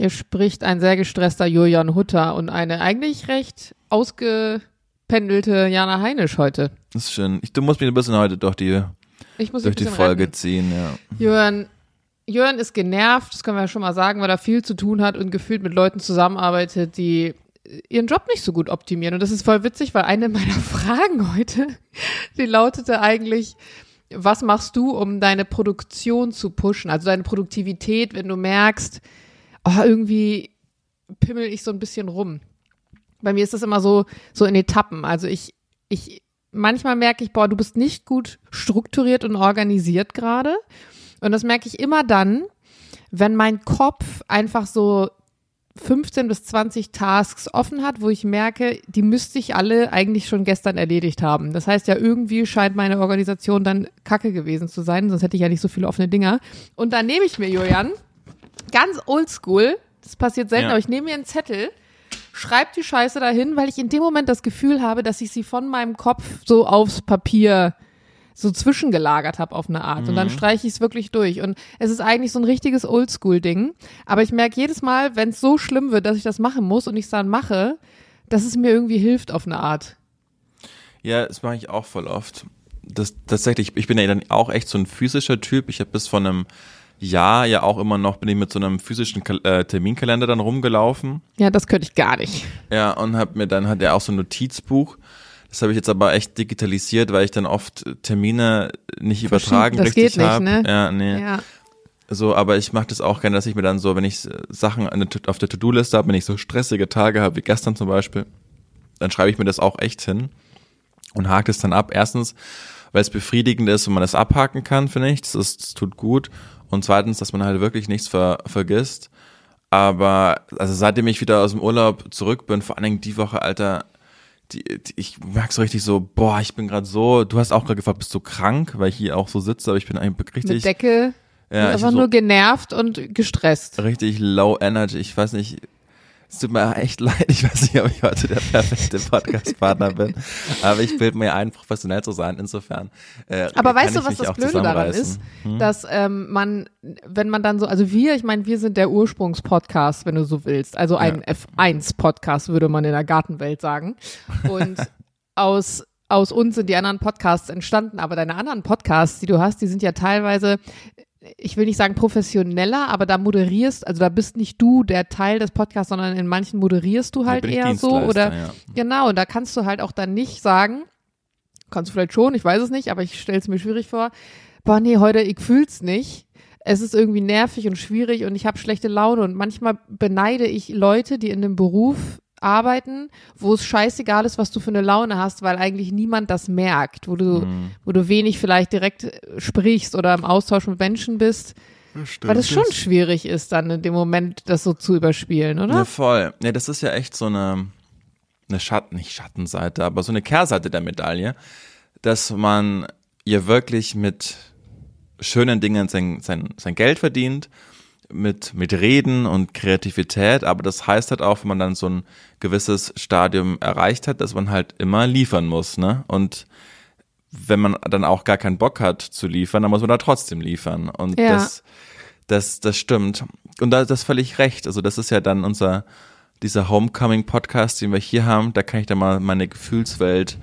Hier spricht ein sehr gestresster Julian Hutter und eine eigentlich recht ausgependelte Jana Heinisch heute. Das ist schön. Ich, du musst mich ein bisschen heute durch die, durch die Folge retten. ziehen, ja. Jörn, Jörn ist genervt, das können wir ja schon mal sagen, weil er viel zu tun hat und gefühlt mit Leuten zusammenarbeitet, die ihren Job nicht so gut optimieren. Und das ist voll witzig, weil eine meiner Fragen heute, die lautete eigentlich, was machst du, um deine Produktion zu pushen, also deine Produktivität, wenn du merkst, oh, irgendwie pimmel ich so ein bisschen rum. Bei mir ist das immer so, so in Etappen. Also ich, ich, manchmal merke ich, boah, du bist nicht gut strukturiert und organisiert gerade. Und das merke ich immer dann, wenn mein Kopf einfach so 15 bis 20 Tasks offen hat, wo ich merke, die müsste ich alle eigentlich schon gestern erledigt haben. Das heißt ja, irgendwie scheint meine Organisation dann kacke gewesen zu sein, sonst hätte ich ja nicht so viele offene Dinger. Und dann nehme ich mir, Julian, ganz oldschool, das passiert selten, Ja. aber ich nehme mir einen Zettel, schreibe die Scheiße dahin, weil ich in dem Moment das Gefühl habe, dass ich sie von meinem Kopf so aufs Papier so zwischengelagert habe auf eine Art. Und dann streiche ich es wirklich durch. Und es ist eigentlich so ein richtiges Oldschool-Ding. Aber ich merke jedes Mal, wenn es so schlimm wird, dass ich das machen muss und ich es dann mache, dass es mir irgendwie hilft auf eine Art. Ja, das mache ich auch voll oft. Das, tatsächlich, ich bin ja dann auch echt so ein physischer Typ. Ich habe bis vor einem Jahr ja auch immer noch, bin ich mit so einem physischen Kal äh, Terminkalender dann rumgelaufen. Ja, das könnte ich gar nicht. Ja, und habe mir dann, hat er auch so ein Notizbuch. Das habe ich jetzt aber echt digitalisiert, weil ich dann oft Termine nicht übertragen das richtig geht nicht, habe. ne? Ja, nee. Ja. So, aber ich mache das auch gerne, dass ich mir dann so, wenn ich Sachen auf der To-Do-Liste habe, wenn ich so stressige Tage habe, wie gestern zum Beispiel, dann schreibe ich mir das auch echt hin und hake es dann ab. Erstens, weil es befriedigend ist und man es abhaken kann, finde ich. Das, ist, das tut gut. Und zweitens, dass man halt wirklich nichts ver, vergisst. Aber also seitdem ich wieder aus dem Urlaub zurück bin, vor allen Dingen die Woche, Alter, die, die, ich merke so richtig so, boah, ich bin gerade so, du hast auch gerade gefragt, bist du krank, weil ich hier auch so sitze, aber ich bin eigentlich Mit richtig, Decke. ja, ich einfach so, nur genervt und gestresst. richtig low energy. Ich weiß nicht, es tut mir echt leid. Ich weiß nicht, ob ich heute der perfekte Podcast-Partner bin. Aber ich bilde mir ein, professionell zu sein. Insofern. Äh, Aber weißt du, was das Blöde daran ist? Hm? Dass ähm, man, wenn man dann so, also wir, ich meine, wir sind der Ursprungspodcast, wenn du so willst. Also ein F1-Podcast, würde man in der Gartenwelt sagen. Und aus aus uns sind die anderen Podcasts entstanden, aber deine anderen Podcasts, die du hast, die sind ja teilweise, ich will nicht sagen professioneller, aber da moderierst, also da bist nicht du der Teil des Podcasts, sondern in manchen moderierst du halt eher so oder ja. Genau, und da kannst du halt auch dann nicht sagen, kannst du vielleicht schon, ich weiß es nicht, aber ich stelle es mir schwierig vor, boah, nee, heute, ich fühl's nicht. Es ist irgendwie nervig und schwierig und ich habe schlechte Laune und manchmal beneide ich Leute, die in dem Beruf arbeiten, wo es scheißegal ist, was du für eine Laune hast, weil eigentlich niemand das merkt, wo du, Mhm. wo du wenig vielleicht direkt äh, sprichst oder im Austausch mit Menschen bist, weil das schon schwierig ist, dann in dem Moment das so zu überspielen, oder? Ja, voll. Ja, das ist ja echt so eine, eine Schatten, nicht Schattenseite, aber so eine Kehrseite der Medaille, dass man ja wirklich mit schönen Dingen sein, sein, sein Geld verdient, mit, mit Reden und Kreativität, aber das heißt halt auch, wenn man dann so ein gewisses Stadium erreicht hat, dass man halt immer liefern muss, ne? Und wenn man dann auch gar keinen Bock hat zu liefern, dann muss man da trotzdem liefern. Und Ja. das, das, das stimmt. Und da das völlig recht. Also das ist ja dann unser, dieser Homecoming-Podcast, den wir hier haben. Da kann ich dann mal meine Gefühlswelt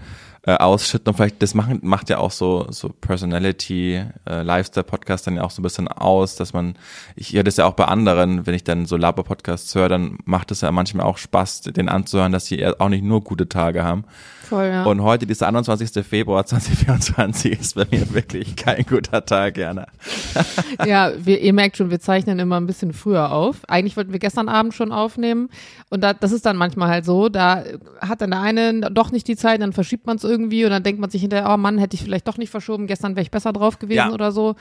äh, ausschütten. Und vielleicht, das machen, macht ja auch so, so Personality, äh, Lifestyle-Podcast dann ja auch so ein bisschen aus, dass man, ich höre das ja auch bei anderen, wenn ich dann so Laber-Podcasts höre, dann macht es ja manchmal auch Spaß, den anzuhören, dass sie auch nicht nur gute Tage haben. Voll, ja. Und heute, dieser 21. Februar 2024, ist bei mir wirklich kein guter Tag, Jana. Ja, wir, ihr merkt schon, wir zeichnen immer ein bisschen früher auf. Eigentlich wollten wir gestern Abend schon aufnehmen. Und da, das ist dann manchmal halt so, da hat dann der eine doch nicht die Zeit, dann verschiebt man es irgendwie und dann denkt man sich hinterher, oh Mann, hätte ich vielleicht doch nicht verschoben, gestern wäre ich besser drauf gewesen Ja. oder so.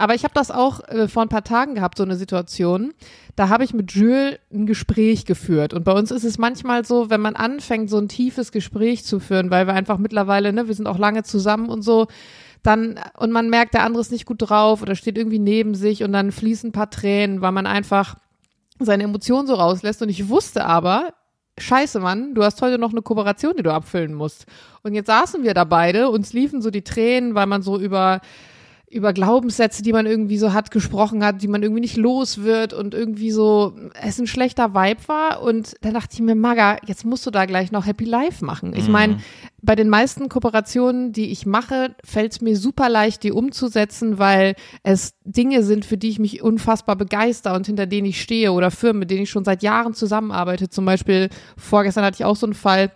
Aber ich habe das auch äh, vor ein paar Tagen gehabt, so eine Situation. Da habe ich mit Jules ein Gespräch geführt. Und bei uns ist es manchmal so, wenn man anfängt, so ein tiefes Gespräch zu führen, weil wir einfach mittlerweile, ne, wir sind auch lange zusammen und so, dann, und man merkt, der andere ist nicht gut drauf oder steht irgendwie neben sich und dann fließen ein paar Tränen, weil man einfach seine Emotionen so rauslässt. Und ich wusste aber, scheiße, Mann, du hast heute noch eine Kooperation, die du abfüllen musst. Und jetzt saßen wir da beide, uns liefen so die Tränen, weil man so über über Glaubenssätze, die man irgendwie so hat, gesprochen hat, die man irgendwie nicht los wird und irgendwie so es ein schlechter Vibe war. Und dann dachte ich mir, Maga, jetzt musst du da gleich noch Happy Life machen. Ich meine, mhm. bei den meisten Kooperationen, die ich mache, fällt es mir super leicht, die umzusetzen, weil es Dinge sind, für die ich mich unfassbar begeister und hinter denen ich stehe oder Firmen, mit denen ich schon seit Jahren zusammenarbeite. Zum Beispiel vorgestern hatte ich auch so einen Fall,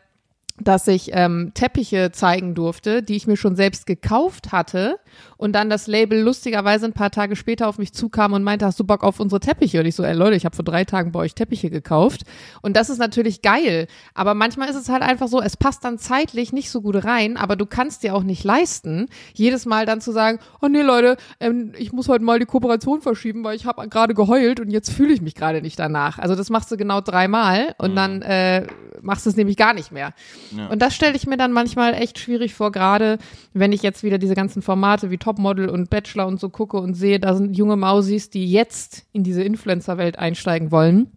dass ich ähm, Teppiche zeigen durfte, die ich mir schon selbst gekauft hatte und dann das Label lustigerweise ein paar Tage später auf mich zukam und meinte, hast du Bock auf unsere Teppiche? Und ich so, ey Leute, ich habe vor drei Tagen bei euch Teppiche gekauft und das ist natürlich geil, aber manchmal ist es halt einfach so, es passt dann zeitlich nicht so gut rein, aber du kannst dir auch nicht leisten, jedes Mal dann zu sagen, oh nee Leute, ähm, ich muss heute mal die Kooperation verschieben, weil ich habe gerade geheult und jetzt fühle ich mich gerade nicht danach. Also das machst du genau dreimal und mhm. dann äh, machst du es nämlich gar nicht mehr. Ja. Und das stelle ich mir dann manchmal echt schwierig vor, gerade wenn ich jetzt wieder diese ganzen Formate wie Topmodel und Bachelor und so gucke und sehe, da sind junge Mausis, die jetzt in diese Influencer-Welt einsteigen wollen.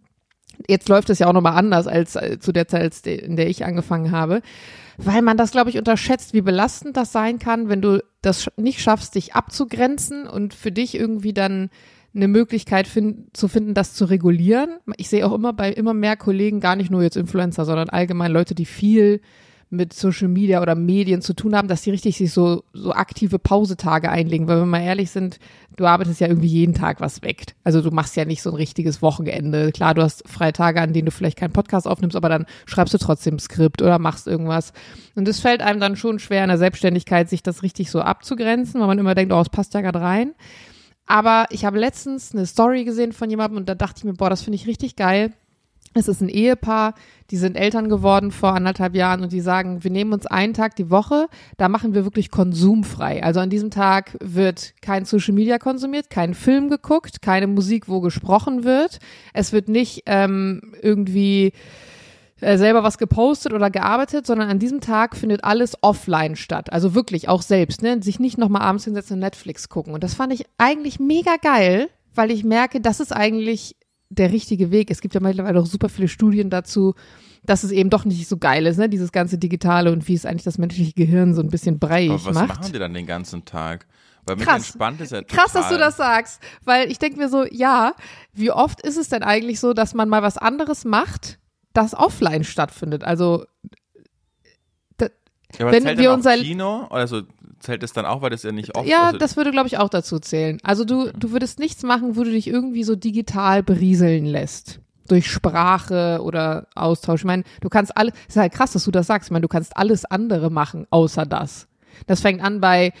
Jetzt läuft es ja auch nochmal anders als äh, zu der Zeit, in der ich angefangen habe, weil man das, glaube ich, unterschätzt, wie belastend das sein kann, wenn du das nicht schaffst, dich abzugrenzen und für dich irgendwie dann eine Möglichkeit find, zu finden, das zu regulieren. Ich sehe auch immer bei immer mehr Kollegen, gar nicht nur jetzt Influencer, sondern allgemein Leute, die viel mit Social Media oder Medien zu tun haben, dass die richtig sich so, so aktive Pausetage einlegen. Weil wenn wir mal ehrlich sind, du arbeitest ja irgendwie jeden Tag was weg. Also du machst ja nicht so ein richtiges Wochenende. Klar, du hast freie Tage, an denen du vielleicht keinen Podcast aufnimmst, aber dann schreibst du trotzdem Skript oder machst irgendwas. Und es fällt einem dann schon schwer in der Selbstständigkeit, sich das richtig so abzugrenzen, weil man immer denkt, oh, es passt ja gerade rein. Aber ich habe letztens eine Story gesehen von jemandem und da dachte ich mir, boah, das finde ich richtig geil. Es ist ein Ehepaar, die sind Eltern geworden vor anderthalb Jahren und die sagen, wir nehmen uns einen Tag die Woche, da machen wir wirklich konsumfrei. Also an diesem Tag wird kein Social Media konsumiert, kein Film geguckt, keine Musik, wo gesprochen wird. Es wird nicht ähm, irgendwie äh, selber was gepostet oder gearbeitet, sondern an diesem Tag findet alles offline statt. Also wirklich auch selbst, ne? Sich nicht nochmal abends hinsetzen und Netflix gucken. Und das fand ich eigentlich mega geil, weil ich merke, das ist eigentlich der richtige Weg. Es gibt ja mittlerweile auch super viele Studien dazu, dass es eben doch nicht so geil ist, ne? Dieses ganze Digitale und wie es eigentlich das menschliche Gehirn so ein bisschen breiig macht. was macht. machen die dann den ganzen Tag? Weil mich Krass. entspannt ist ja total. Krass, dass du das sagst. Weil ich denke mir so, ja, wie oft ist es denn eigentlich so, dass man mal was anderes macht, das offline stattfindet. Also ja, aber wenn zählt wir unser Kino, also zählt es dann auch, weil das ja nicht oft Ja, also das würde glaube ich auch dazu zählen. Also du du würdest nichts machen, wo du dich irgendwie so digital berieseln lässt durch Sprache oder Austausch. Ich meine, du kannst alles, ist halt krass, dass du das sagst. Ich meine, du kannst alles andere machen außer das. Das fängt an bei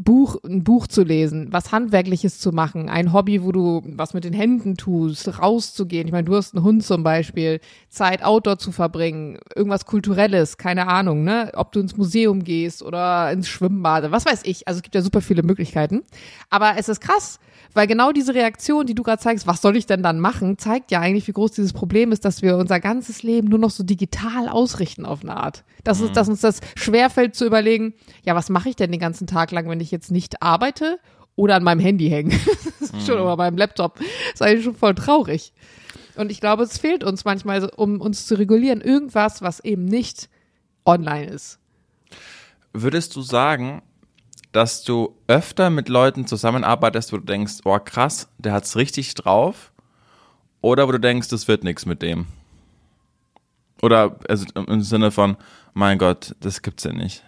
Buch, ein Buch zu lesen, was Handwerkliches zu machen, ein Hobby, wo du was mit den Händen tust, rauszugehen. Ich meine, du hast einen Hund zum Beispiel, Zeit Outdoor zu verbringen, irgendwas Kulturelles, keine Ahnung, ne? Ob du ins Museum gehst oder ins Schwimmbad, was weiß ich. Also es gibt ja super viele Möglichkeiten. Aber es ist krass, weil genau diese Reaktion, die du gerade zeigst, was soll ich denn dann machen, zeigt ja eigentlich, wie groß dieses Problem ist, dass wir unser ganzes Leben nur noch so digital ausrichten auf eine Art. Dass, mhm. dass uns das schwerfällt zu überlegen, ja, was mache ich denn den ganzen Tag lang, wenn ich jetzt nicht arbeite oder an meinem Handy hänge? mhm. schon oder meinem Laptop. Das ist eigentlich schon voll traurig. Und ich glaube, es fehlt uns manchmal, um uns zu regulieren, irgendwas, was eben nicht online ist. Würdest du sagen, dass du öfter mit Leuten zusammenarbeitest, wo du denkst, oh krass, der hat's richtig drauf, oder wo du denkst, das wird nichts mit dem? Oder also im Sinne von, mein Gott, das gibt's ja nicht.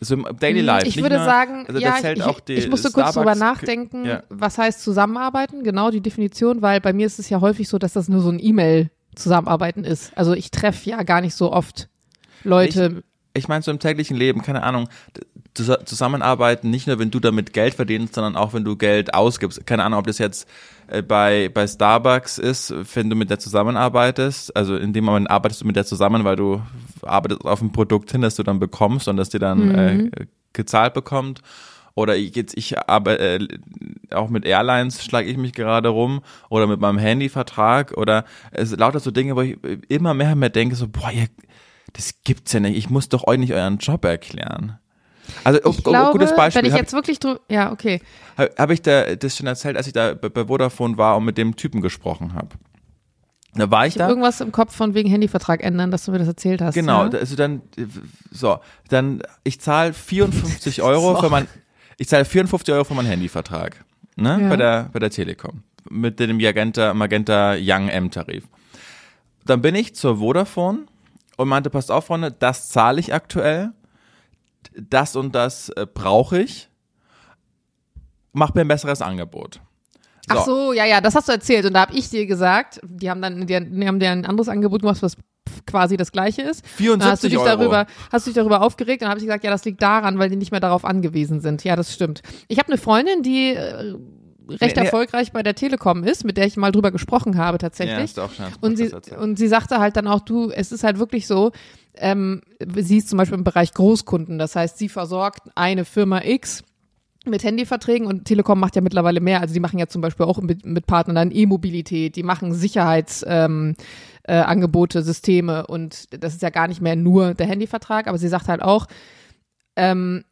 So im Daily hm, Life. Ich würde nur, sagen, also ja, ich, ich, musste kurz drüber nachdenken, ja. was heißt zusammenarbeiten, genau die Definition, weil bei mir ist es ja häufig so, dass das nur so ein E-Mail-Zusammenarbeiten ist. Also ich treffe ja gar nicht so oft Leute. Ich, meine, so im täglichen Leben, keine Ahnung, zusammenarbeiten, nicht nur, wenn du damit Geld verdienst, sondern auch, wenn du Geld ausgibst. Keine Ahnung, ob das jetzt äh, bei, bei Starbucks ist, wenn du mit der zusammenarbeitest. Also in dem Moment arbeitest du mit der zusammen, weil du arbeitest auf ein Produkt hin, das du dann bekommst und das dir dann mhm. äh, gezahlt bekommt. Oder jetzt ich aber äh, auch mit Airlines schlage ich mich gerade rum oder mit meinem Handyvertrag oder es lauter so Dinge, wo ich immer mehr und mehr denke so boah ihr das gibt's ja nicht. Ich muss doch euch nicht euren Job erklären. Also, ich oh, glaube, gutes Beispiel. Wenn ich jetzt wirklich drüber, ja, okay. Habe hab ich da das schon erzählt, als ich da bei Vodafone war und mit dem Typen gesprochen habe. Da war ich, Ich da. irgendwas im Kopf von wegen Handyvertrag ändern, dass du mir das erzählt hast. Genau, Ja? also dann, so, dann, ich zahle 54 Euro So. für mein, ich zahle 54 Euro für meinen Handyvertrag, ne, Ja. bei der, bei der Telekom. Mit dem Magenta, Magenta Young M-Tarif. Dann bin ich zur Vodafone und meinte, passt auf, Freunde, das zahle ich aktuell, das und das äh, brauche ich, mach mir ein besseres Angebot. Ach so, ja, ja, das hast du erzählt. Und da habe ich dir gesagt, die haben dann, die, haben dir ein anderes Angebot gemacht, was quasi das gleiche ist. Dann hast du 74 dich Euro. darüber, hast du dich darüber aufgeregt und habe ich gesagt, ja, das liegt daran, weil die nicht mehr darauf angewiesen sind. Ja, das stimmt. Ich habe eine Freundin, die äh, recht Nee, erfolgreich bei der Telekom ist, mit der ich mal drüber gesprochen habe Ja, tatsächlich. schon Und sie, und sie sagte halt dann auch, du, es ist halt wirklich so, ähm, sie ist zum Beispiel im Bereich Großkunden, das heißt, sie versorgt eine Firma X mit Handyverträgen und Telekom macht ja mittlerweile mehr. Also die machen ja zum Beispiel auch mit, mit Partnern dann E-Mobilität, die machen Sicherheitsangebote, ähm, äh, Angebote, Systeme und das ist ja gar nicht mehr nur der Handyvertrag, aber sie sagt halt auch, ähm,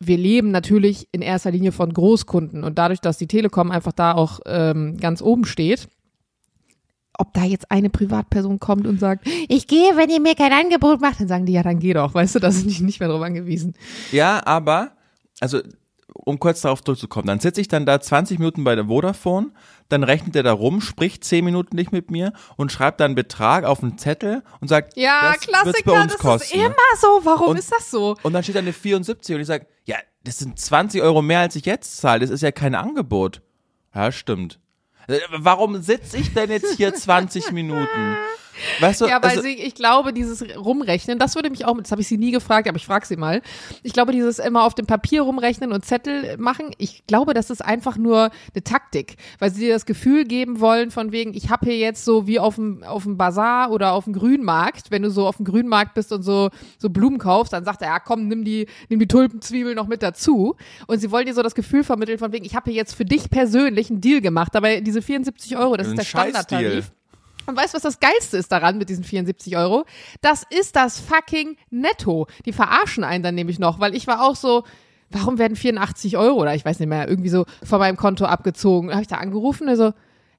wir leben natürlich in erster Linie von Großkunden und dadurch, dass die Telekom einfach da auch ähm, ganz oben steht, ob da jetzt eine Privatperson kommt und sagt, ich gehe, wenn ihr mir kein Angebot macht, dann sagen die, ja, dann geh doch, weißt du, da sind die nicht mehr drauf angewiesen. Ja, aber, also, um kurz darauf zurückzukommen, dann sitze ich dann da 20 Minuten bei der Vodafone, dann rechnet er da rum, spricht 10 Minuten nicht mit mir und schreibt dann einen Betrag auf einen Zettel und sagt, Ja, das Klassiker, bei uns das kosten. ist immer so. Warum Und- ist das so? Und dann steht da eine 74 und ich sage, ja, das sind 20 Euro mehr, als ich jetzt zahle. Das ist ja kein Angebot. Ja, stimmt. Äh, Warum sitze ich denn jetzt hier 20 Minuten? Weißt du, Ja, weil also, sie, ich glaube, dieses Rumrechnen, das würde mich auch, das habe ich sie nie gefragt, aber ich frage sie mal. Ich glaube, dieses immer auf dem Papier rumrechnen und Zettel machen, ich glaube, das ist einfach nur eine Taktik, weil sie dir das Gefühl geben wollen von wegen, ich habe hier jetzt so wie auf dem auf dem Bazar oder auf dem Grünmarkt, wenn du so auf dem Grünmarkt bist und so so Blumen kaufst, dann sagt er, ja, komm, nimm die nimm die Tulpenzwiebel noch mit dazu und sie wollen dir so das Gefühl vermitteln von wegen, ich habe hier jetzt für dich persönlich einen Deal gemacht, aber diese 74 Euro, das ist der. Standardtarif. Und weißt du, was das Geilste ist daran mit diesen 74 Euro? Das ist das fucking Netto. Die verarschen einen dann nämlich noch, weil ich war auch so, warum werden 84 Euro oder ich weiß nicht mehr, irgendwie so von meinem Konto abgezogen? Da habe ich da angerufen, also,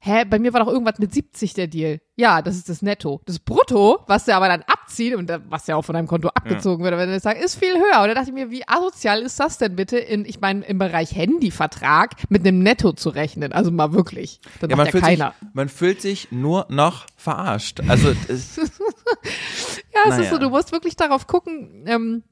hä, bei mir war doch irgendwas mit 70 der Deal. Ja, das ist das Netto. Das Brutto, was der aber dann abzieht und was ja auch von deinem Konto abgezogen wird, wenn du das sagst, ist viel höher. Und da dachte ich mir, wie asozial ist das denn bitte in, ich meine, im Bereich Handyvertrag mit einem Netto zu rechnen? Also mal wirklich. Das ja, man, macht ja fühlt keiner. sich, man fühlt sich nur noch verarscht. Also, es, Ja, es ist Naja. so, du musst wirklich darauf gucken, ähm,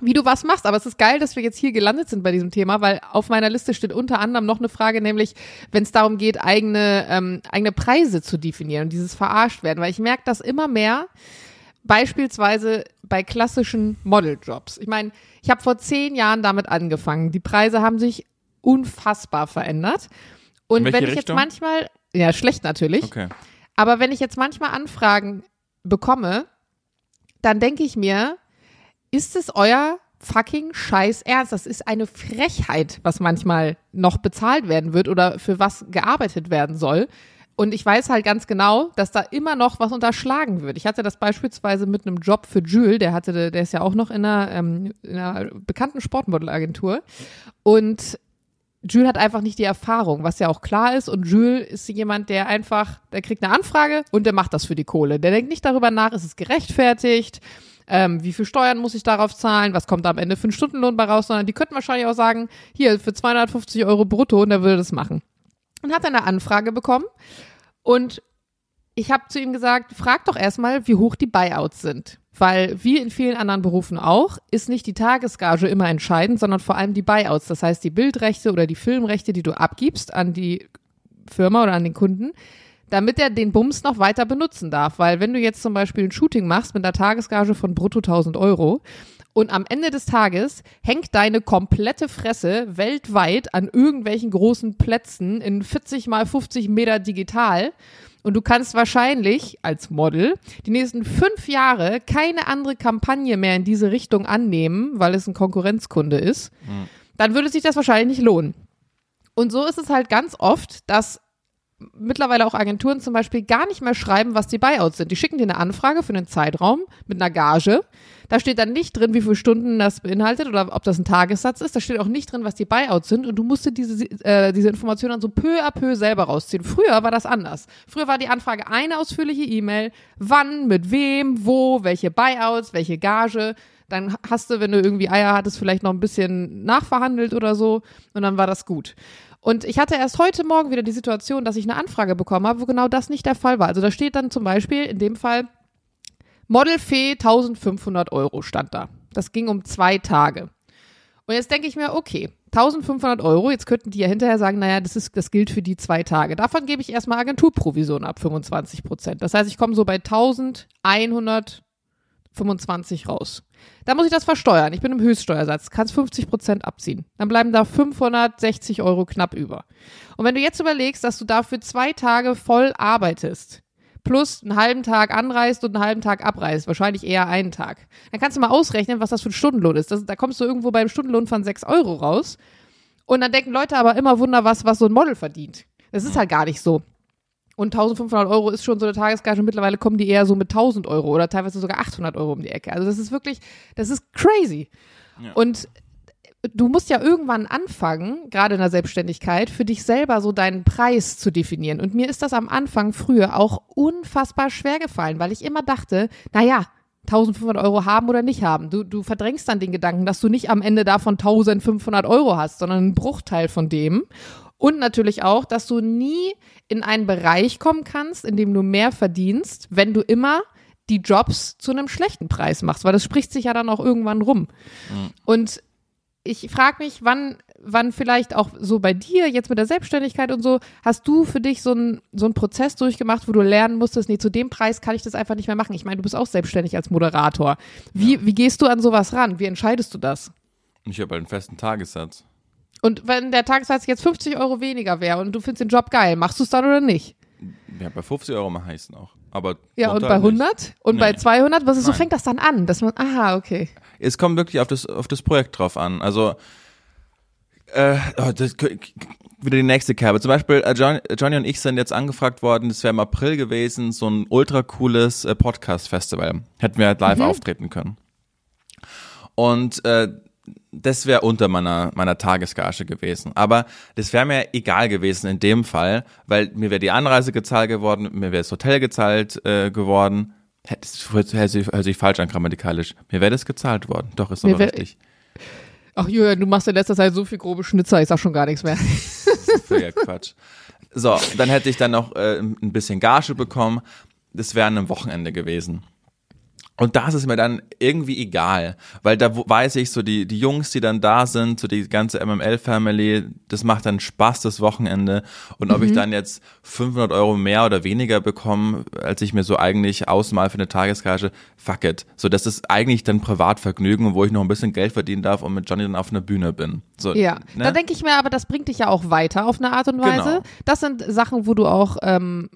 wie du was machst. Aber es ist geil, dass wir jetzt hier gelandet sind bei diesem Thema, weil auf meiner Liste steht unter anderem noch eine Frage, nämlich wenn es darum geht, eigene, ähm, eigene Preise zu definieren und dieses verarscht werden. Weil ich merke das immer mehr, beispielsweise bei klassischen Modeljobs. Ich meine, ich habe vor zehn Jahren damit angefangen. Die Preise haben sich unfassbar verändert. Und wenn ich Richtung? jetzt manchmal, ja, schlecht natürlich, okay. aber wenn ich jetzt manchmal Anfragen bekomme, dann denke ich mir, ist es euer fucking Scheiß Ernst? Das ist eine Frechheit, was manchmal noch bezahlt werden wird oder für was gearbeitet werden soll. Und ich weiß halt ganz genau, dass da immer noch was unterschlagen wird. Ich hatte das beispielsweise mit einem Job für Jules, der hatte, der ist ja auch noch in einer, ähm, in einer bekannten Sportmodelagentur. Und Jules hat einfach nicht die Erfahrung, was ja auch klar ist. Und Jules ist jemand, der einfach, der kriegt eine Anfrage und der macht das für die Kohle. Der denkt nicht darüber nach, ist es gerechtfertigt, ähm, wie viel Steuern muss ich darauf zahlen, was kommt da am Ende für einen Stundenlohn bei raus, sondern die könnten wahrscheinlich auch sagen, hier für 250 Euro brutto und der würde das machen. Und hat dann eine Anfrage bekommen und ich habe zu ihm gesagt, frag doch erstmal, wie hoch die Buyouts sind. Weil, wie in vielen anderen Berufen auch, ist nicht die Tagesgage immer entscheidend, sondern vor allem die Buyouts. Das heißt, die Bildrechte oder die Filmrechte, die du abgibst an die Firma oder an den Kunden, damit er den Bums noch weiter benutzen darf. Weil wenn du jetzt zum Beispiel ein Shooting machst mit einer Tagesgage von brutto 1000 Euro und am Ende des Tages hängt deine komplette Fresse weltweit an irgendwelchen großen Plätzen in 40 mal 50 Meter digital und du kannst wahrscheinlich als Model die nächsten fünf Jahre keine andere Kampagne mehr in diese Richtung annehmen, weil es ein Konkurrenzkunde ist, dann würde sich das wahrscheinlich nicht lohnen. Und so ist es halt ganz oft, dass mittlerweile auch Agenturen zum Beispiel gar nicht mehr schreiben, was die Buyouts sind. Die schicken dir eine Anfrage für einen Zeitraum mit einer Gage. Da steht dann nicht drin, wie viele Stunden das beinhaltet oder ob das ein Tagessatz ist. Da steht auch nicht drin, was die Buyouts sind. Und du musst dir diese, äh, diese Informationen dann so peu à peu selber rausziehen. Früher war das anders. Früher war die Anfrage eine ausführliche E-Mail. Wann, mit wem, wo, welche Buyouts, welche Gage. Dann hast du, wenn du irgendwie Eier hattest, vielleicht noch ein bisschen nachverhandelt oder so. Und dann war das gut. Und ich hatte erst heute Morgen wieder die Situation, dass ich eine Anfrage bekommen habe, wo genau das nicht der Fall war. Also da steht dann zum Beispiel in dem Fall Model Fee 1500 Euro stand da. Das ging um zwei Tage. Und jetzt denke ich mir, okay, 1500 Euro, jetzt könnten die ja hinterher sagen, naja, das, ist, das gilt für die zwei Tage. Davon gebe ich erstmal Agenturprovision ab, 25 Prozent. Das heißt, ich komme so bei 1100 25 raus. Da muss ich das versteuern. Ich bin im Höchststeuersatz, kannst 50 Prozent abziehen. Dann bleiben da 560 Euro knapp über. Und wenn du jetzt überlegst, dass du dafür zwei Tage voll arbeitest, plus einen halben Tag anreist und einen halben Tag abreist, wahrscheinlich eher einen Tag, dann kannst du mal ausrechnen, was das für ein Stundenlohn ist. Das, da kommst du irgendwo beim Stundenlohn von 6 Euro raus. Und dann denken Leute aber immer wunder was, was so ein Model verdient. Das ist halt gar nicht so. Und 1500 Euro ist schon so eine Tagesgage und mittlerweile kommen die eher so mit 1000 Euro oder teilweise sogar 800 Euro um die Ecke. Also das ist wirklich, das ist crazy. Ja. Und du musst ja irgendwann anfangen, gerade in der Selbstständigkeit, für dich selber so deinen Preis zu definieren. Und mir ist das am Anfang früher auch unfassbar schwer gefallen, weil ich immer dachte, naja, 1500 Euro haben oder nicht haben. Du, du verdrängst dann den Gedanken, dass du nicht am Ende davon 1500 Euro hast, sondern einen Bruchteil von dem. Und natürlich auch, dass du nie in einen Bereich kommen kannst, in dem du mehr verdienst, wenn du immer die Jobs zu einem schlechten Preis machst, weil das spricht sich ja dann auch irgendwann rum. Mhm. Und ich frage mich, wann, wann vielleicht auch so bei dir, jetzt mit der Selbstständigkeit und so, hast du für dich so einen so Prozess durchgemacht, wo du lernen musstest, nee, zu dem Preis kann ich das einfach nicht mehr machen. Ich meine, du bist auch selbstständig als Moderator. Wie, ja. wie gehst du an sowas ran? Wie entscheidest du das? Ich habe einen festen Tagessatz. Und wenn der Tagessatz jetzt 50 Euro weniger wäre und du findest den Job geil, machst du es dann oder nicht? Ja, bei 50 Euro mache ich es noch. Aber ja, und bei 100? Nicht. Und nee. bei 200? Was ist, so fängt das dann an? Dass man, aha, okay. Es kommt wirklich auf das, auf das Projekt drauf an. Also, äh, oh, das, wieder die nächste Kerbe. Zum Beispiel, äh, John, Johnny und ich sind jetzt angefragt worden, das wäre im April gewesen, so ein ultra cooles äh, Podcast-Festival. Hätten wir halt live mhm. auftreten können. Und äh, das wäre unter meiner, meiner Tagesgage gewesen. Aber das wäre mir egal gewesen in dem Fall, weil mir wäre die Anreise gezahlt geworden, mir wäre das Hotel gezahlt äh, geworden. Das hört sich, hört sich falsch an grammatikalisch. Mir wäre das gezahlt worden. Doch, ist aber richtig. Ach Julian, du machst in letzter Zeit so viel grobe Schnitzer, ich sag schon gar nichts mehr. Völliger Quatsch. So, dann hätte ich dann noch äh, ein bisschen Gage bekommen. Das wäre an einem Wochenende gewesen. Und das ist mir dann irgendwie egal, weil da weiß ich so, die, die Jungs, die dann da sind, so die ganze MML-Family, das macht dann Spaß das Wochenende. Und ob mhm. ich dann jetzt 500 Euro mehr oder weniger bekomme, als ich mir so eigentlich ausmal für eine Tagesgage, fuck it. So, das ist eigentlich dann Privatvergnügen, wo ich noch ein bisschen Geld verdienen darf und mit Johnny dann auf einer Bühne bin. So, ja, ne? da denke ich mir aber, das bringt dich ja auch weiter auf eine Art und Weise. Genau. Das sind Sachen, wo du auch ähm,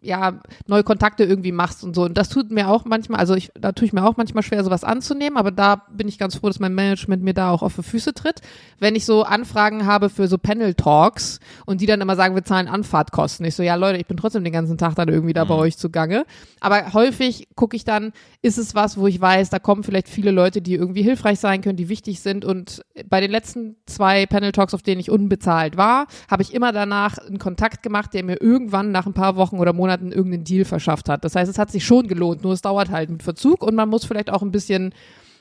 ja, neue Kontakte irgendwie machst und so. Und das tut mir auch manchmal, also ich, da tue ich mir auch manchmal schwer, sowas anzunehmen, aber da bin ich ganz froh, dass mein Management mir da auch auf die Füße tritt. Wenn ich so Anfragen habe für so Panel-Talks und die dann immer sagen, wir zahlen Anfahrtkosten. Ich so, ja Leute, ich bin trotzdem den ganzen Tag dann irgendwie da mhm. bei euch zugange. Aber häufig gucke ich dann, ist es was, wo ich weiß, da kommen vielleicht viele Leute, die irgendwie hilfreich sein können, die wichtig sind. Und bei den letzten zwei Panel-Talks, auf denen ich unbezahlt war, habe ich immer danach einen Kontakt gemacht, der mir irgendwann nach ein paar Wochen oder Monaten Monaten irgendeinen Deal verschafft hat. Das heißt, es hat sich schon gelohnt, nur es dauert halt mit Verzug und man muss vielleicht auch ein bisschen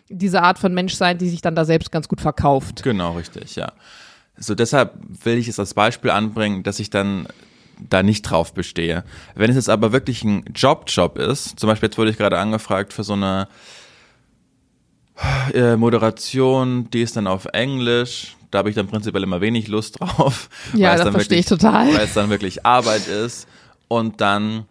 diese Art von Mensch sein, die sich dann da selbst ganz gut verkauft. Genau, richtig, ja. So deshalb will ich es als Beispiel anbringen, dass ich dann da nicht drauf bestehe. Wenn es jetzt aber wirklich ein Job-Job ist, zum Beispiel jetzt wurde ich gerade angefragt für so eine äh, Moderation, die ist dann auf Englisch. Da habe ich dann prinzipiell immer wenig Lust drauf. Ja, das verstehe ich total. Weil es dann wirklich Arbeit ist und dann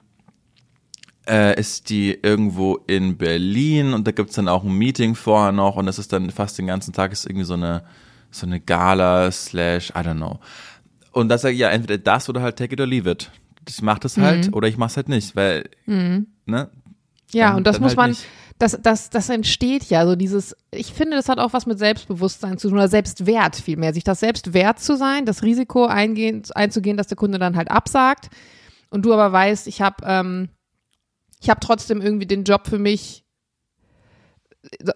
äh, ist die irgendwo in Berlin und da gibt's dann auch ein Meeting vorher noch und das ist dann fast den ganzen Tag ist irgendwie so eine so eine Gala slash I don't know. Und da sage ich ja entweder das oder halt take it or leave it. Ich mach das halt mhm. oder ich mach's halt nicht, weil mhm. ne? Ja, dann, und das muss halt man, nicht. das, das, das entsteht ja so dieses, ich finde, das hat auch was mit Selbstbewusstsein zu tun oder Selbstwert vielmehr, sich das Selbstwert zu sein, das Risiko eingehen, einzugehen, dass der Kunde dann halt absagt und du aber weißt, ich habe ähm, ich habe trotzdem irgendwie den Job für mich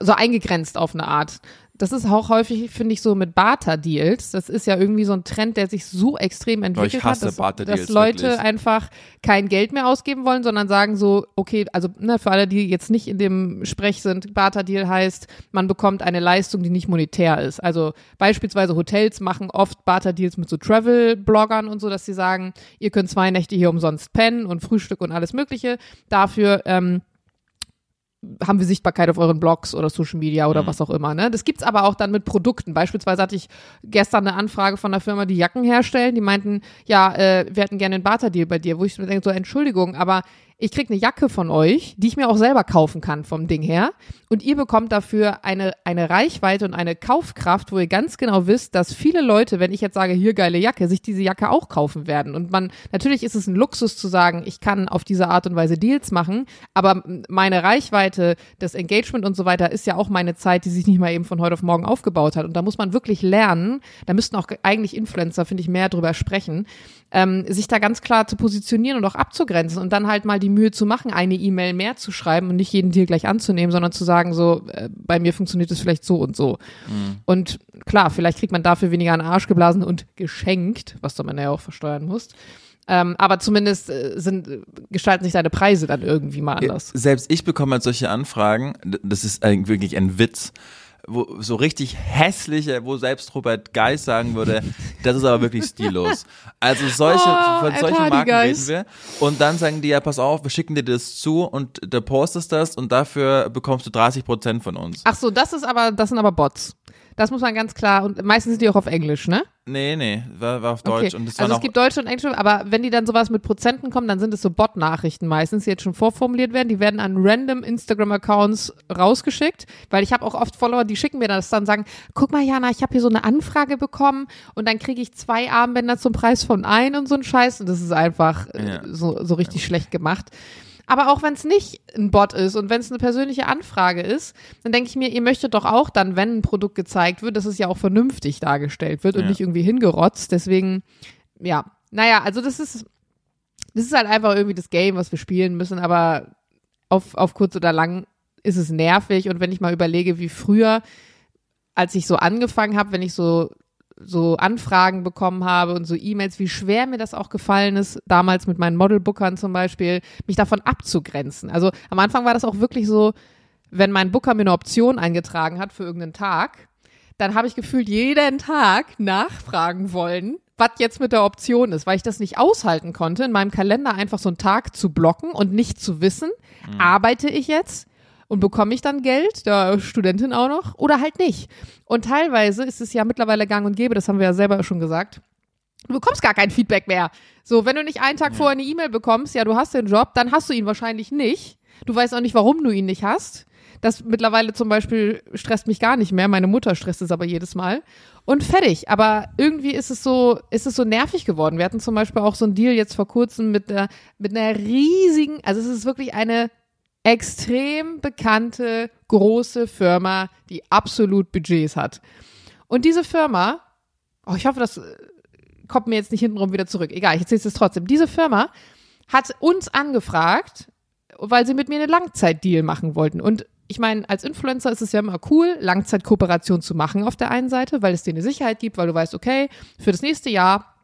so eingegrenzt auf eine Art. Das ist auch häufig, finde ich, so mit Barter-Deals. Das ist ja irgendwie so ein Trend, der sich so extrem entwickelt ich hasse hat, dass, dass Leute wirklich. einfach kein Geld mehr ausgeben wollen, sondern sagen so, okay, also ne, für alle, die jetzt nicht in dem Sprech sind, Barter-Deal heißt, man bekommt eine Leistung, die nicht monetär ist. Also beispielsweise Hotels machen oft Barter-Deals mit so Travel-Bloggern und so, dass sie sagen, ihr könnt zwei Nächte hier umsonst pennen und Frühstück und alles Mögliche. Dafür ähm, haben wir Sichtbarkeit auf euren Blogs oder Social Media oder was auch immer. Ne? Das gibt's aber auch dann mit Produkten. Beispielsweise hatte ich gestern eine Anfrage von einer Firma, die Jacken herstellen. Die meinten, ja, äh, wir hätten gerne einen Barter-Deal bei dir, wo ich mir denke, so Entschuldigung, aber ich krieg eine Jacke von euch, die ich mir auch selber kaufen kann vom Ding her. Und ihr bekommt dafür eine, eine Reichweite und eine Kaufkraft, wo ihr ganz genau wisst, dass viele Leute, wenn ich jetzt sage, hier geile Jacke, sich diese Jacke auch kaufen werden. Und man, natürlich ist es ein Luxus zu sagen, ich kann auf diese Art und Weise Deals machen, aber meine Reichweite, das Engagement und so weiter ist ja auch meine Zeit, die sich nicht mal eben von heute auf morgen aufgebaut hat. Und da muss man wirklich lernen, da müssten auch eigentlich Influencer, finde ich, mehr drüber sprechen, ähm, sich da ganz klar zu positionieren und auch abzugrenzen und dann halt mal die Mühe zu machen, eine E-Mail mehr zu schreiben und nicht jeden Deal gleich anzunehmen, sondern zu sagen, so, äh, bei mir funktioniert es vielleicht so und so. Und klar, vielleicht kriegt man dafür weniger an den Arsch geblasen und geschenkt, was du man ja auch versteuern musst. Ähm, aber zumindest äh, sind, gestalten sich deine Preise dann irgendwie mal anders. Selbst ich bekomme halt solche Anfragen, das ist eigentlich wirklich ein Witz, wo so richtig hässliche, wo selbst Robert Geis sagen würde, das ist aber wirklich stillos. Also solche, Oh, von solchen Marken Geis. reden wir. Und dann sagen die, ja, pass auf, wir schicken dir das zu und du postest das und dafür bekommst du 30 Prozent von uns. Ach so, das ist aber, das sind aber Bots. Das muss man ganz klar, und meistens sind die auch auf Englisch, ne? Nee, nee, war, war auf Deutsch. Okay. Und das also es gibt deutsche und englische, aber wenn die dann sowas mit Prozenten kommen, dann sind es so Bot-Nachrichten meistens, die jetzt schon vorformuliert werden. Die werden an random Instagram-Accounts rausgeschickt, weil ich habe auch oft Follower, die schicken mir das dann und sagen, guck mal Jana, ich habe hier so eine Anfrage bekommen und dann kriege ich zwei Armbänder zum Preis von ein und so ein Scheiß und das ist einfach äh, Ja. so, so richtig schlecht gemacht. Aber auch wenn es nicht ein Bot ist und wenn es eine persönliche Anfrage ist, dann denke ich mir, ihr möchtet doch auch dann, wenn ein Produkt gezeigt wird, dass es ja auch vernünftig dargestellt wird und Ja. nicht irgendwie hingerotzt. Deswegen, ja, naja, also das ist, das ist halt einfach irgendwie das Game, was wir spielen müssen, aber auf, auf kurz oder lang ist es nervig und wenn ich mal überlege, wie früher, als ich so angefangen habe, wenn ich so so Anfragen bekommen habe und so E-Mails, wie schwer mir das auch gefallen ist, damals mit meinen Modelbookern zum Beispiel, mich davon abzugrenzen. Also am Anfang war das auch wirklich so, wenn mein Booker mir eine Option eingetragen hat für irgendeinen Tag, dann habe ich gefühlt jeden Tag nachfragen wollen, was jetzt mit der Option ist, weil ich das nicht aushalten konnte, in meinem Kalender einfach so einen Tag zu blocken und nicht zu wissen, arbeite ich jetzt und bekomme ich dann Geld, der Studentin auch noch, oder halt nicht. Und teilweise ist es ja mittlerweile gang und gäbe, das haben wir ja selber schon gesagt, du bekommst gar kein Feedback mehr. So, wenn du nicht einen Tag vorher eine E-Mail bekommst, ja, du hast den Job, dann hast du ihn wahrscheinlich nicht. Du weißt auch nicht, warum du ihn nicht hast. Das mittlerweile zum Beispiel stresst mich gar nicht mehr. Meine Mutter stresst es aber jedes Mal. Und fertig. Aber irgendwie ist es so, ist es so nervig geworden. Wir hatten zum Beispiel auch so einen Deal jetzt vor kurzem mit einer, mit einer riesigen, also es ist wirklich eine extrem bekannte, große Firma, die absolut Budgets hat. Und diese Firma, oh, ich hoffe, das äh, kommt mir jetzt nicht hintenrum wieder zurück. Egal, ich erzähle es trotzdem. Diese Firma hat uns angefragt, weil sie mit mir einen Langzeitdeal machen wollten. Und ich meine, als Influencer ist es ja immer cool, Langzeitkooperation zu machen auf der einen Seite, weil es dir eine Sicherheit gibt, weil du weißt, okay, für das nächste Jahr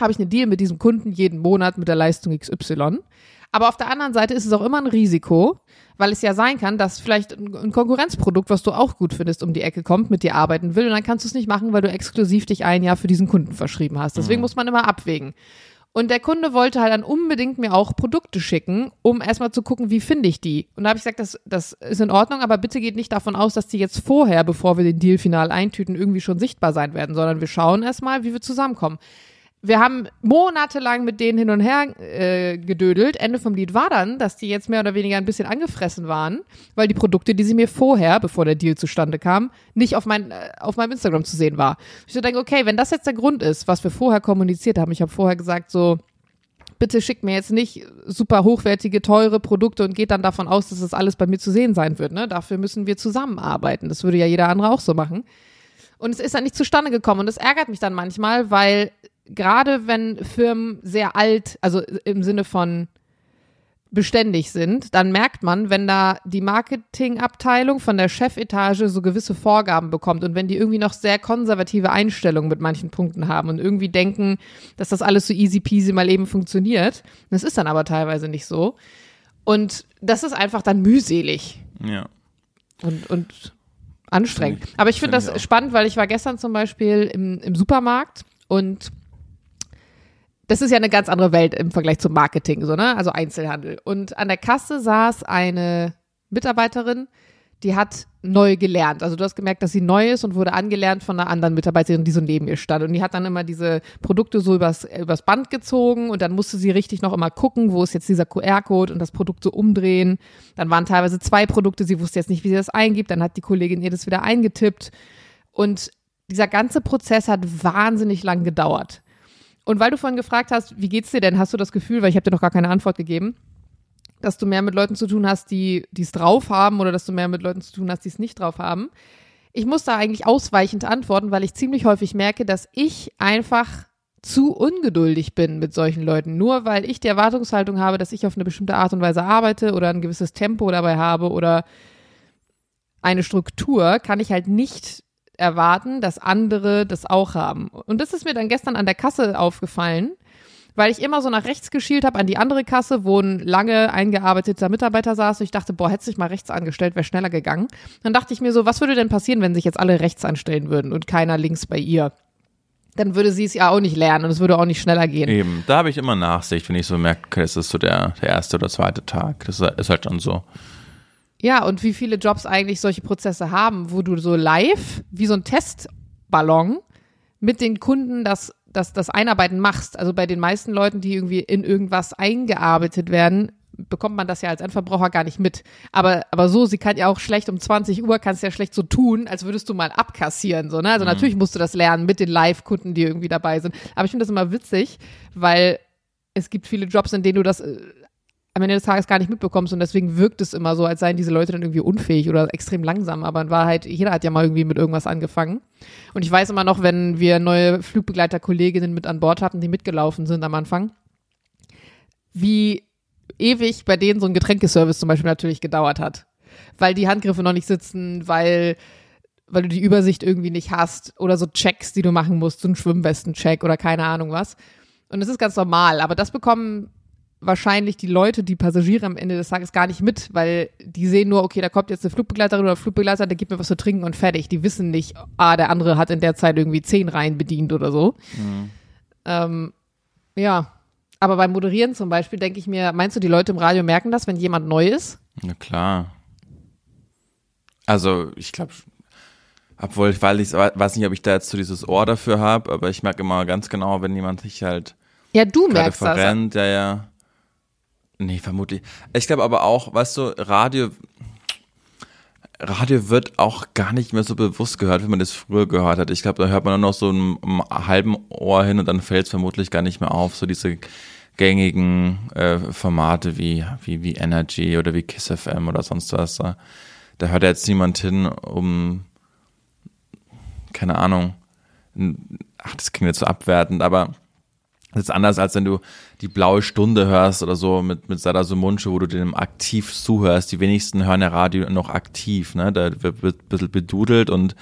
habe ich einen Deal mit diesem Kunden jeden Monat mit der Leistung XY. Aber auf der anderen Seite ist es auch immer ein Risiko, weil es ja sein kann, dass vielleicht ein Konkurrenzprodukt, was du auch gut findest, um die Ecke kommt, mit dir arbeiten will und dann kannst du es nicht machen, weil du exklusiv dich ein Jahr für diesen Kunden verschrieben hast. Deswegen muss man immer abwägen. Und der Kunde wollte halt dann unbedingt mir auch Produkte schicken, um erstmal zu gucken, wie finde ich die. Und da habe ich gesagt, das, das ist in Ordnung, aber bitte geht nicht davon aus, dass die jetzt vorher, bevor wir den Deal final eintüten, irgendwie schon sichtbar sein werden, sondern wir schauen erstmal, wie wir zusammenkommen. Wir haben monatelang mit denen hin und her äh, gedödelt. Ende vom Lied war dann, dass die jetzt mehr oder weniger ein bisschen angefressen waren, weil die Produkte, die sie mir vorher, bevor der Deal zustande kam, nicht auf, mein, äh, auf meinem Instagram zu sehen war. Ich so denke, okay, wenn das jetzt der Grund ist, was wir vorher kommuniziert haben, ich habe vorher gesagt so, bitte schickt mir jetzt nicht super hochwertige, teure Produkte und geht dann davon aus, dass das alles bei mir zu sehen sein wird. Ne? Dafür müssen wir zusammenarbeiten. Das würde ja jeder andere auch so machen. Und es ist dann nicht zustande gekommen. Und das ärgert mich dann manchmal, weil gerade wenn Firmen sehr alt, also im Sinne von beständig sind, dann merkt man, wenn da die Marketingabteilung von der Chefetage so gewisse Vorgaben bekommt und wenn die irgendwie noch sehr konservative Einstellungen mit manchen Punkten haben und irgendwie denken, dass das alles so easy peasy mal eben funktioniert. Das ist dann aber teilweise nicht so. Und das ist einfach dann mühselig. Ja. Und, und anstrengend. Aber ich finde find das auch. spannend, weil ich war gestern zum Beispiel im, im Supermarkt und das ist ja eine ganz andere Welt im Vergleich zum Marketing, so, ne? Also Einzelhandel. Und an der Kasse saß eine Mitarbeiterin, die hat neu gelernt. Also du hast gemerkt, dass sie neu ist und wurde angelernt von einer anderen Mitarbeiterin, die so neben ihr stand. Und die hat dann immer diese Produkte so übers, übers Band gezogen und dann musste sie richtig noch immer gucken, wo ist jetzt dieser QR-Code und das Produkt so umdrehen. Dann waren teilweise zwei Produkte, sie wusste jetzt nicht, wie sie das eingibt. Dann hat die Kollegin ihr das wieder eingetippt. Und dieser ganze Prozess hat wahnsinnig lang gedauert. Und weil du vorhin gefragt hast, wie geht's dir denn, hast du das Gefühl, weil ich habe dir noch gar keine Antwort gegeben, dass du mehr mit Leuten zu tun hast, die es drauf haben oder dass du mehr mit Leuten zu tun hast, die es nicht drauf haben? Ich muss da eigentlich ausweichend antworten, weil ich ziemlich häufig merke, dass ich einfach zu ungeduldig bin mit solchen Leuten. Nur weil ich die Erwartungshaltung habe, dass ich auf eine bestimmte Art und Weise arbeite oder ein gewisses Tempo dabei habe oder eine Struktur, kann ich halt nicht erwarten, dass andere das auch haben. Und das ist mir dann gestern an der Kasse aufgefallen, weil ich immer so nach rechts geschielt habe an die andere Kasse, wo ein lange eingearbeiteter Mitarbeiter saß und ich dachte, boah, hätte sich mal rechts angestellt, wäre schneller gegangen. Dann dachte ich mir so, was würde denn passieren, wenn sich jetzt alle rechts anstellen würden und keiner links bei ihr? Dann würde sie es ja auch nicht lernen und es würde auch nicht schneller gehen. Eben, da habe ich immer Nachsicht, wenn ich so merke, das ist so der, der erste oder zweite Tag. Das ist halt schon so. Ja, und wie viele Jobs eigentlich solche Prozesse haben, wo du so live, wie so ein Testballon, mit den Kunden das, das, das Einarbeiten machst. Also bei den meisten Leuten, die irgendwie in irgendwas eingearbeitet werden, bekommt man das ja als Endverbraucher gar nicht mit. Aber, aber so, sie kann ja auch schlecht um 20 Uhr, kannst ja schlecht so tun, als würdest du mal abkassieren. So, ne? Also natürlich musst du das lernen mit den Live-Kunden, die irgendwie dabei sind. Aber ich finde das immer witzig, weil es gibt viele Jobs, in denen du das äh, am Ende des Tages gar nicht mitbekommst und deswegen wirkt es immer so, als seien diese Leute dann irgendwie unfähig oder extrem langsam. Aber in Wahrheit, jeder hat ja mal irgendwie mit irgendwas angefangen. Und ich weiß immer noch, wenn wir neue Flugbegleiter-Kolleginnen mit an Bord hatten, die mitgelaufen sind am Anfang, wie ewig bei denen so ein Getränkeservice zum Beispiel natürlich gedauert hat. Weil die Handgriffe noch nicht sitzen, weil weil du die Übersicht irgendwie nicht hast oder so Checks, die du machen musst, so ein Schwimmwesten-Check oder keine Ahnung was. Und das ist ganz normal, aber das bekommen wahrscheinlich die Leute, die Passagiere am Ende des Tages gar nicht mit, weil die sehen nur, okay, da kommt jetzt eine Flugbegleiterin oder Flugbegleiter, der gibt mir was zu trinken und fertig. Die wissen nicht, ah, der andere hat in der Zeit irgendwie zehn Reihen bedient oder so. Ähm, ja, aber beim Moderieren zum Beispiel denke ich mir, meinst du, die Leute im Radio merken das, wenn jemand neu ist? Na klar. Also, ich glaube, obwohl ich weiß, nicht, weiß nicht, ob ich da jetzt so dieses Ohr dafür habe, aber ich merke immer ganz genau, wenn jemand sich halt Ja, du merkst das. verrennt, ja, ja. Nee, vermutlich. Ich glaube aber auch, weißt du, Radio, Radio wird auch gar nicht mehr so bewusst gehört, wie man das früher gehört hat. Ich glaube, da hört man nur noch so einen, einen halben Ohr hin und dann fällt es vermutlich gar nicht mehr auf. So diese gängigen äh, Formate wie, wie, wie Energy oder wie Kiss FM oder sonst was. Da, da hört jetzt niemand hin, um, keine Ahnung, ach, das klingt jetzt so abwertend, aber das ist anders, als wenn du die blaue Stunde hörst oder so mit, mit Sada Sumunchu, wo du dem aktiv zuhörst. Die wenigsten hören ja Radio noch aktiv, ne? Da wird, wird ein bisschen bedudelt und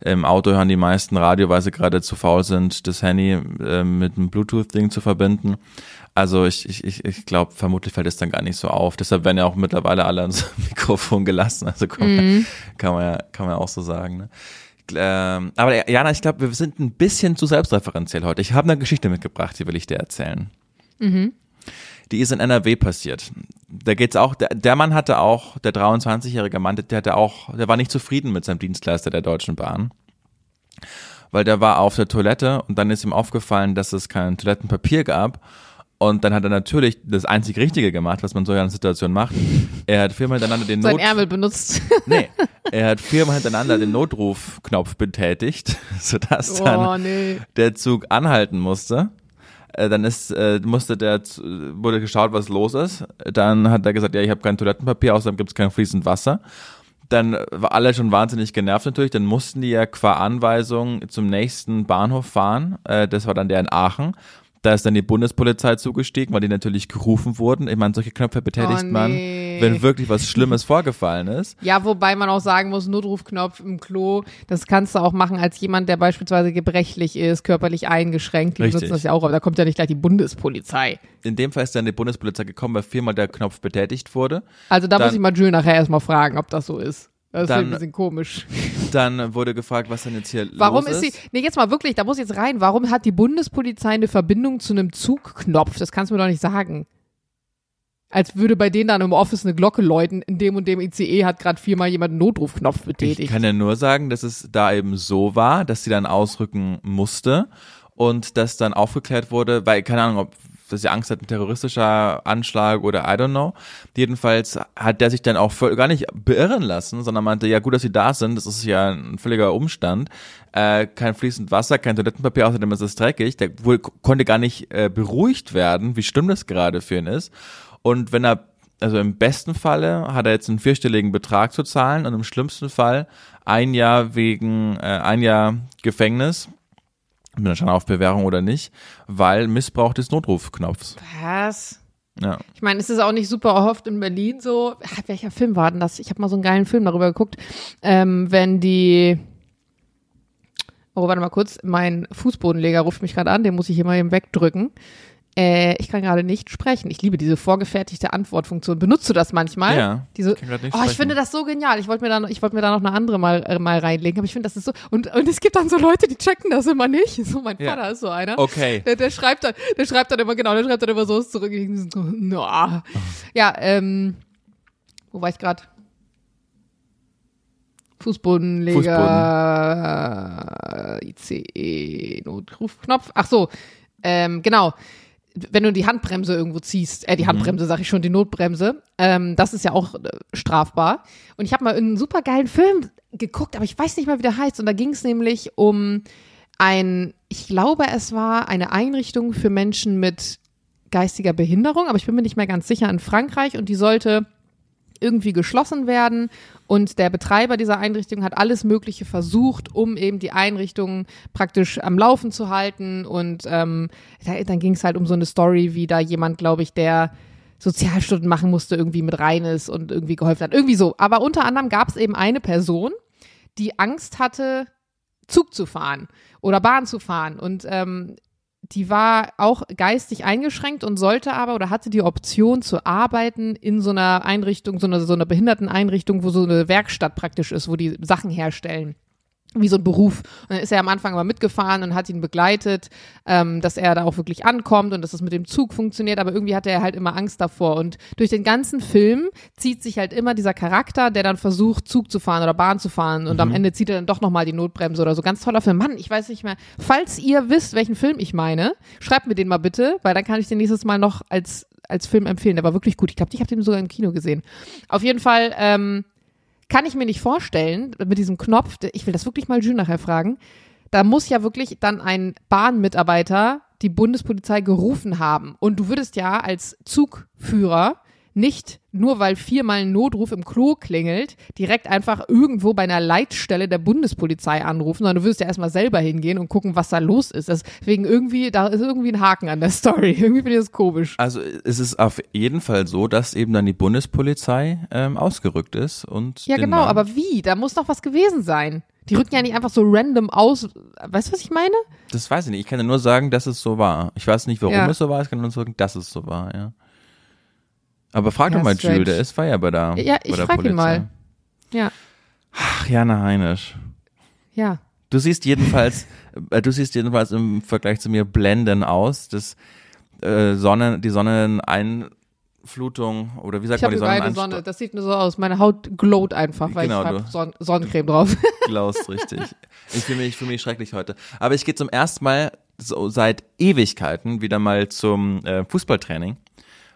im Auto hören die meisten Radio, weil sie gerade zu faul sind, das Handy äh, mit einem Bluetooth-Ding zu verbinden. Also ich, ich, ich, ich glaube, vermutlich fällt es dann gar nicht so auf. Deshalb werden ja auch mittlerweile alle ans Mikrofon gelassen. Also kann, man, kann man ja, kann man ja auch so sagen. Ne? Ähm, aber Jana, ich glaube, wir sind ein bisschen zu selbstreferenziell heute. Ich habe eine Geschichte mitgebracht, die will ich dir erzählen. Die ist in NRW passiert. Da geht's auch, der, der Mann hatte auch, der 23-jährige Mann, der hatte auch, der war nicht zufrieden mit seinem Dienstleister der Deutschen Bahn. Weil der war auf der Toilette und dann ist ihm aufgefallen, dass es kein Toilettenpapier gab. Und dann hat er natürlich das einzig Richtige gemacht, was man so in einer Situation macht. Er hat viermal hintereinander den Sein Not Ärmel benutzt. Nee, er hat viermal hintereinander den Notrufknopf betätigt, sodass dann oh, nee. der Zug anhalten musste. Äh, dann ist, äh, musste der, wurde geschaut, was los ist. Dann hat er gesagt, ja, ich habe kein Toilettenpapier, außerdem gibt es kein fließend Wasser. Dann war alle schon wahnsinnig genervt natürlich. Dann mussten die ja qua Anweisung zum nächsten Bahnhof fahren. Äh, das war dann der in Aachen. Da ist dann die Bundespolizei zugestiegen, weil die natürlich gerufen wurden. Ich meine, solche Knöpfe betätigt Oh, man, nee. wenn wirklich was Schlimmes vorgefallen ist. Ja, wobei man auch sagen muss, Notrufknopf im Klo, das kannst du auch machen als jemand, der beispielsweise gebrechlich ist, körperlich eingeschränkt. Die Richtig. benutzen das ja auch, aber da kommt ja nicht gleich die Bundespolizei. In dem Fall ist dann die Bundespolizei gekommen, weil viermal der Knopf betätigt wurde. Also da Dann- muss ich mal Jules nachher erstmal fragen, ob das so ist. Das ist Dann- ein bisschen komisch. Dann wurde gefragt, was denn jetzt hier Warum los ist sie, nee, jetzt mal wirklich, da muss ich jetzt rein, warum hat die Bundespolizei eine Verbindung zu einem Zugknopf? Das kannst du mir doch nicht sagen. Als würde bei denen dann im Office eine Glocke läuten, in dem und dem ICE hat gerade viermal jemand einen Notrufknopf Ich betätigt. kann ja nur sagen, dass es da eben so war, dass sie dann ausrücken musste und das dann aufgeklärt wurde, weil, keine Ahnung, ob dass sie Angst hat, ein terroristischer Anschlag oder I don't know. Jedenfalls hat der sich dann auch voll, gar nicht beirren lassen, sondern meinte, ja gut, dass sie da sind, das ist ja ein völliger Umstand. Äh, kein fließend Wasser, kein Toilettenpapier, außerdem ist es dreckig. Der wohl konnte gar nicht äh, beruhigt werden, wie schlimm das gerade für ihn ist. Und wenn er, also im besten Falle hat er jetzt einen vierstelligen Betrag zu zahlen und im schlimmsten Fall ein Jahr wegen, äh, ein Jahr Gefängnis, bin dann schon auf Bewährung oder nicht, weil Missbrauch des Notrufknopfs. Was? Ja. Ich meine, es ist auch nicht super oft in Berlin so. Ah, welcher Film war denn das? Ich habe mal so einen geilen Film darüber geguckt. Ähm, wenn die. Oh, warte mal kurz. Mein Fußbodenleger ruft mich gerade an. Den muss ich hier mal eben wegdrücken. Äh, ich kann gerade nicht sprechen. Ich liebe diese vorgefertigte Antwortfunktion. Benutzt du das manchmal? Ja, Diese, ich kann nicht oh, ich finde das so genial. Ich wollte mir da, ich wollte mir da noch eine andere mal, äh, mal reinlegen. Aber ich finde, das ist so. Und, und es gibt dann so Leute, die checken das immer nicht. So, mein Ja. Vater ist so einer. Okay. Der, der schreibt dann, der schreibt dann immer, genau, der schreibt dann immer so zurück. So, no. Ja, ähm, wo war ich gerade? Fußbodenleger, ICE, Notrufknopf. Ach so, ähm, genau. Wenn du die Handbremse irgendwo ziehst, äh, die Handbremse sag ich schon, die Notbremse, ähm, das ist ja auch äh, strafbar. Und ich habe mal einen super geilen Film geguckt, aber ich weiß nicht mal, wie der heißt. Und da ging es nämlich um ein, ich glaube, es war eine Einrichtung für Menschen mit geistiger Behinderung, aber ich bin mir nicht mehr ganz sicher, in Frankreich und die sollte irgendwie geschlossen werden und der Betreiber dieser Einrichtung hat alles Mögliche versucht, um eben die Einrichtung praktisch am Laufen zu halten und ähm, da, dann ging es halt um so eine Story, wie da jemand, glaube ich, der Sozialstunden machen musste, irgendwie mit rein ist und irgendwie geholfen hat. Irgendwie so. Aber unter anderem gab es eben eine Person, die Angst hatte, Zug zu fahren oder Bahn zu fahren. Und ähm, die war auch geistig eingeschränkt und sollte aber oder hatte die Option zu arbeiten in so einer Einrichtung, so einer, so einer Behinderteneinrichtung, wo so eine Werkstatt praktisch ist, wo die Sachen herstellen. Wie so ein Beruf. Und dann ist er am Anfang aber mitgefahren und hat ihn begleitet, ähm, dass er da auch wirklich ankommt und dass es mit dem Zug funktioniert. Aber irgendwie hatte er halt immer Angst davor. Und durch den ganzen Film zieht sich halt immer dieser Charakter, der dann versucht, Zug zu fahren oder Bahn zu fahren. Und am Ende zieht er dann doch nochmal die Notbremse oder so. Ganz toller Film. Mann, ich weiß nicht mehr. Falls ihr wisst, welchen Film ich meine, schreibt mir den mal bitte, weil dann kann ich den nächstes Mal noch als, als Film empfehlen. Der war wirklich gut. Ich glaube, ich habe den sogar im Kino gesehen. Auf jeden Fall, ähm, kann ich mir nicht vorstellen, mit diesem Knopf, ich will das wirklich mal Jules nachher fragen, da muss ja wirklich dann ein Bahnmitarbeiter die Bundespolizei gerufen haben. Und du würdest ja als Zugführer nicht, nur weil viermal ein Notruf im Klo klingelt, direkt einfach irgendwo bei einer Leitstelle der Bundespolizei anrufen, sondern du würdest ja erstmal selber hingehen und gucken, was da los ist. Deswegen irgendwie, da ist irgendwie ein Haken an der Story. Irgendwie finde ich das komisch. Also es ist auf jeden Fall so, dass eben dann die Bundespolizei ähm, ausgerückt ist und Ja, genau, Mann- aber wie? Da muss doch was gewesen sein. Die rücken ja nicht einfach so random aus. Weißt du, was ich meine? das weiß ich nicht. Ich kann ja nur sagen, dass es so war. Ich weiß nicht, warum Ja. es so war. Ich kann nur sagen, dass es so war. Ja. Aber frag Ja, doch mal strange. Jules, der ist bei der Ja, ich frag ihn Polizei. mal. Ja, Ach, Jana Heinisch. ja. Du siehst jedenfalls, äh, du siehst jedenfalls im Vergleich zu mir blendend aus. Das äh, Sonne, die Sonneneinflutung oder wie sagt Ich man habe die Sonneneinstrahlung? Sonne. Das sieht nur so aus. Meine Haut glowt einfach, weil Genau, ich habe Son Sonnencreme drauf. Glaust richtig. Ich fühle mich, ich fühle mich schrecklich heute. Aber ich gehe zum ersten Mal so seit Ewigkeiten wieder mal zum äh, Fußballtraining,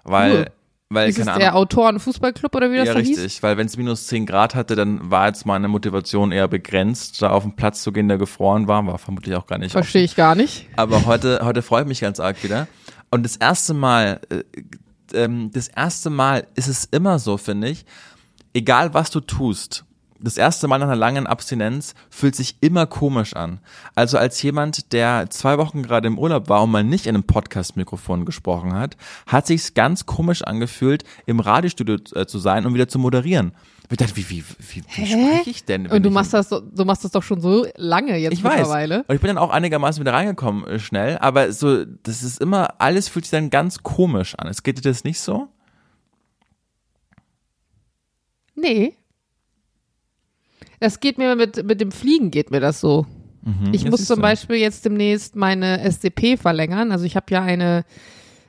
weil Cool. Weil, ist es keine der Ahnung. Autoren-Fußballclub oder wie das Ja, da richtig, hieß? weil wenn es minus 10 Grad hatte, dann war jetzt meine Motivation eher begrenzt, da auf den Platz zu gehen, der gefroren war, war vermutlich auch gar nicht. Verstehe ich gar nicht. Aber heute, heute freue ich mich ganz arg wieder. Und das erste Mal, äh, ähm, das erste Mal ist es immer so, finde ich, egal was du tust, das erste Mal nach einer langen Abstinenz fühlt sich immer komisch an. Also als jemand, der zwei Wochen gerade im Urlaub war und mal nicht in einem Podcast-Mikrofon gesprochen hat, hat sich's ganz komisch angefühlt, im Radiostudio äh, zu sein und wieder zu moderieren. Ich dachte, wie, wie, wie, wie spreche ich denn? Und du machst das, du machst das doch schon so lange jetzt ich weiß. mittlerweile. Und ich bin dann auch einigermaßen wieder reingekommen äh, schnell, aber so, das ist immer, alles fühlt sich dann ganz komisch an. Es geht dir das nicht so? Nee. Das geht mir mit, mit dem Fliegen geht mir das so. ich ja, muss zum du. Beispiel jetzt demnächst meine SDP verlängern. Also ich habe ja eine,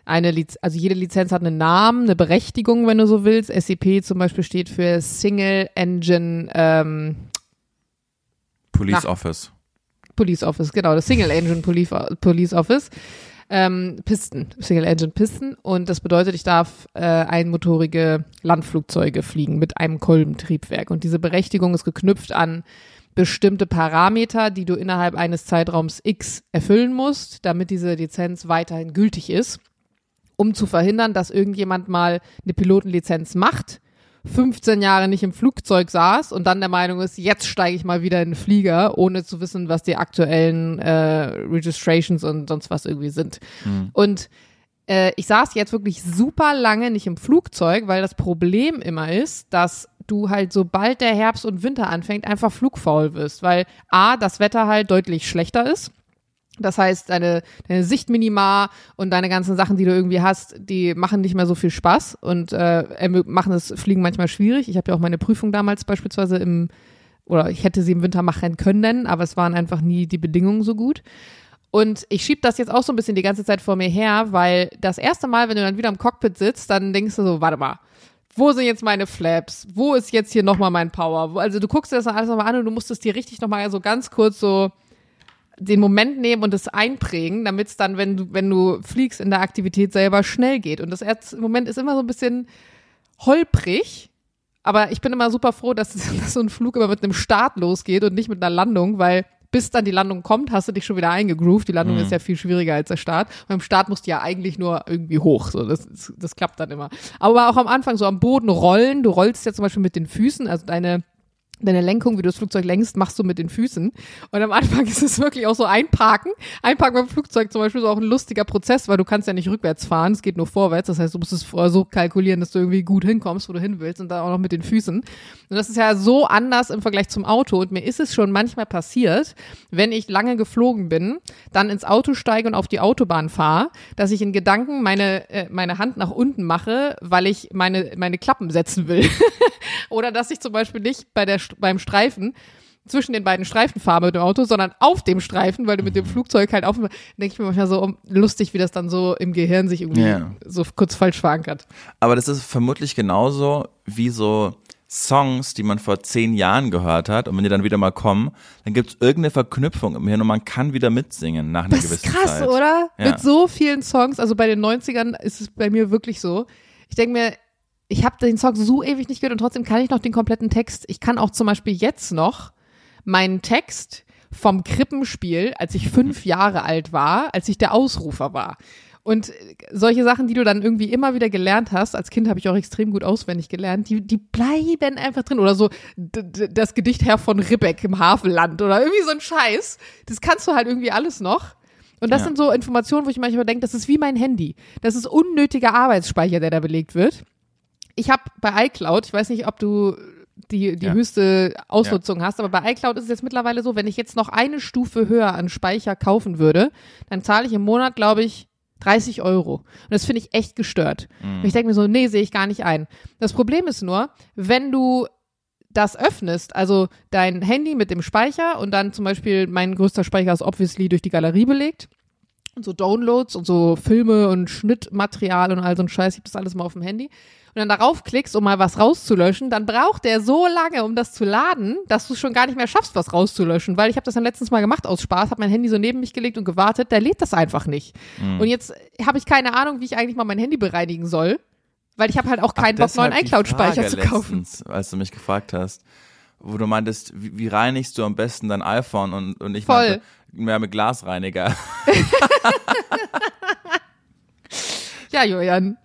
eine Liz also jede Lizenz hat einen Namen, eine Berechtigung, wenn du so willst. SEP zum Beispiel steht für Single Engine ähm, Police Na. Office. Police Office, genau, das Single Engine Police Office. Ähm, Pisten, Single Engine Pisten. Und das bedeutet, ich darf äh, einmotorige Landflugzeuge fliegen mit einem Kolbentriebwerk. Und diese Berechtigung ist geknüpft an bestimmte Parameter, die du innerhalb eines Zeitraums X erfüllen musst, damit diese Lizenz weiterhin gültig ist, um zu verhindern, dass irgendjemand mal eine Pilotenlizenz macht 15 Jahre nicht im Flugzeug saß und dann der Meinung ist, jetzt steige ich mal wieder in den Flieger, ohne zu wissen, was die aktuellen äh, Registrations und sonst was irgendwie sind. Und äh, ich saß jetzt wirklich super lange nicht im Flugzeug, weil das Problem immer ist, dass du halt, sobald der Herbst und Winter anfängt, einfach flugfaul wirst, weil A, das Wetter halt deutlich schlechter ist. Das heißt, deine, deine Sichtminima und deine ganzen Sachen, die du irgendwie hast, die machen nicht mehr so viel Spaß und äh, machen das Fliegen manchmal schwierig. Ich habe ja auch meine Prüfung damals beispielsweise im, oder ich hätte sie im Winter machen können, aber es waren einfach nie die Bedingungen so gut. Und ich schieb das jetzt auch so ein bisschen die ganze Zeit vor mir her, weil das erste Mal, wenn du dann wieder im Cockpit sitzt, dann denkst du so, warte mal, wo sind jetzt meine Flaps? Wo ist jetzt hier nochmal mein Power? Also du guckst dir das alles nochmal an und du musst es dir richtig nochmal so ganz kurz so den Moment nehmen und es einprägen, damit es dann, wenn du, wenn du fliegst in der Aktivität selber schnell geht. Und das erste Moment ist immer so ein bisschen holprig, aber ich bin immer super froh, dass, dass so ein Flug immer mit einem Start losgeht und nicht mit einer Landung, weil bis dann die Landung kommt, hast du dich schon wieder eingegroovt. Die Landung ist ja viel schwieriger als der Start. Und beim Start musst du ja eigentlich nur irgendwie hoch. So, das, das, das klappt dann immer. Aber auch am Anfang so am Boden rollen. Du rollst ja zum Beispiel mit den Füßen, also deine deine Lenkung, wie du das Flugzeug lenkst, machst du mit den Füßen. Und am Anfang ist es wirklich auch so einparken. Einparken beim Flugzeug zum Beispiel ist auch ein lustiger Prozess, weil du kannst ja nicht rückwärts fahren, es geht nur vorwärts. Das heißt, du musst es so kalkulieren, dass du irgendwie gut hinkommst, wo du hin willst und dann auch noch mit den Füßen. Und das ist ja so anders im Vergleich zum Auto. Und mir ist es schon manchmal passiert, wenn ich lange geflogen bin, dann ins Auto steige und auf die Autobahn fahre, dass ich in Gedanken meine, äh, meine Hand nach unten mache, weil ich meine, meine Klappen setzen will. Oder dass ich zum Beispiel nicht bei der, beim Streifen zwischen den beiden Streifen fahre mit dem Auto, sondern auf dem Streifen, weil du mit dem Flugzeug halt auf, denke ich mir manchmal so um, lustig, wie das dann so im Gehirn sich irgendwie Ja. so kurz falsch verankert. Aber das ist vermutlich genauso wie so Songs, die man vor zehn Jahren gehört hat und wenn die dann wieder mal kommen, dann gibt's irgendeine Verknüpfung im Hirn und man kann wieder mitsingen nach einer Das ist gewissen krass, Zeit. oder? Ja. Mit so vielen Songs, also bei den 90ern ist es bei mir wirklich so. Ich denke mir, ich habe den Song so ewig nicht gehört und trotzdem kann ich noch den kompletten Text. Ich kann auch zum Beispiel jetzt noch meinen Text vom Krippenspiel, als ich fünf Jahre alt war, als ich der Ausrufer war. Und äh, solche Sachen, die du dann irgendwie immer wieder gelernt hast, als Kind habe ich auch extrem gut auswendig gelernt, die, die bleiben einfach drin. Oder so das Gedicht Herr von Ribbeck im Havelland oder irgendwie so ein Scheiß. Das kannst du halt irgendwie alles noch. Und das Ja. sind so Informationen, wo ich manchmal denke, das ist wie mein Handy. Das ist unnötiger Arbeitsspeicher, der da belegt wird. Ich habe bei iCloud, ich weiß nicht, ob du die, die Ja. höchste Ausnutzung hast, aber bei iCloud ist es jetzt mittlerweile so, wenn ich jetzt noch eine Stufe höher an Speicher kaufen würde, dann zahle ich im Monat, glaube ich, 30 Euro. Und das finde ich echt gestört. Und ich denke mir so, nee, sehe ich gar nicht ein. Das Problem ist nur, wenn du das öffnest, also dein Handy mit dem Speicher und dann zum Beispiel mein größter Speicher ist obviously durch die Galerie belegt und so Downloads und so Filme und Schnittmaterial und all so ein Scheiß, ich hab das alles mal auf dem Handy. Und dann darauf klickst, um mal was rauszulöschen, dann braucht der so lange, um das zu laden, dass du es schon gar nicht mehr schaffst, was rauszulöschen. Weil ich habe das dann letztens mal gemacht aus Spaß, habe mein Handy so neben mich gelegt und gewartet, der lädt das einfach nicht. Und jetzt habe ich keine Ahnung, wie ich eigentlich mal mein Handy bereinigen soll. Weil ich habe halt auch keinen Ach, Bock, neuen iCloud-Speicher zu kaufen. letztens, Als du mich gefragt hast, wo du meintest, wie, wie reinigst du am besten dein iPhone und, und ich Voll. meinte, mehr mit Glasreiniger. Ja, Julian.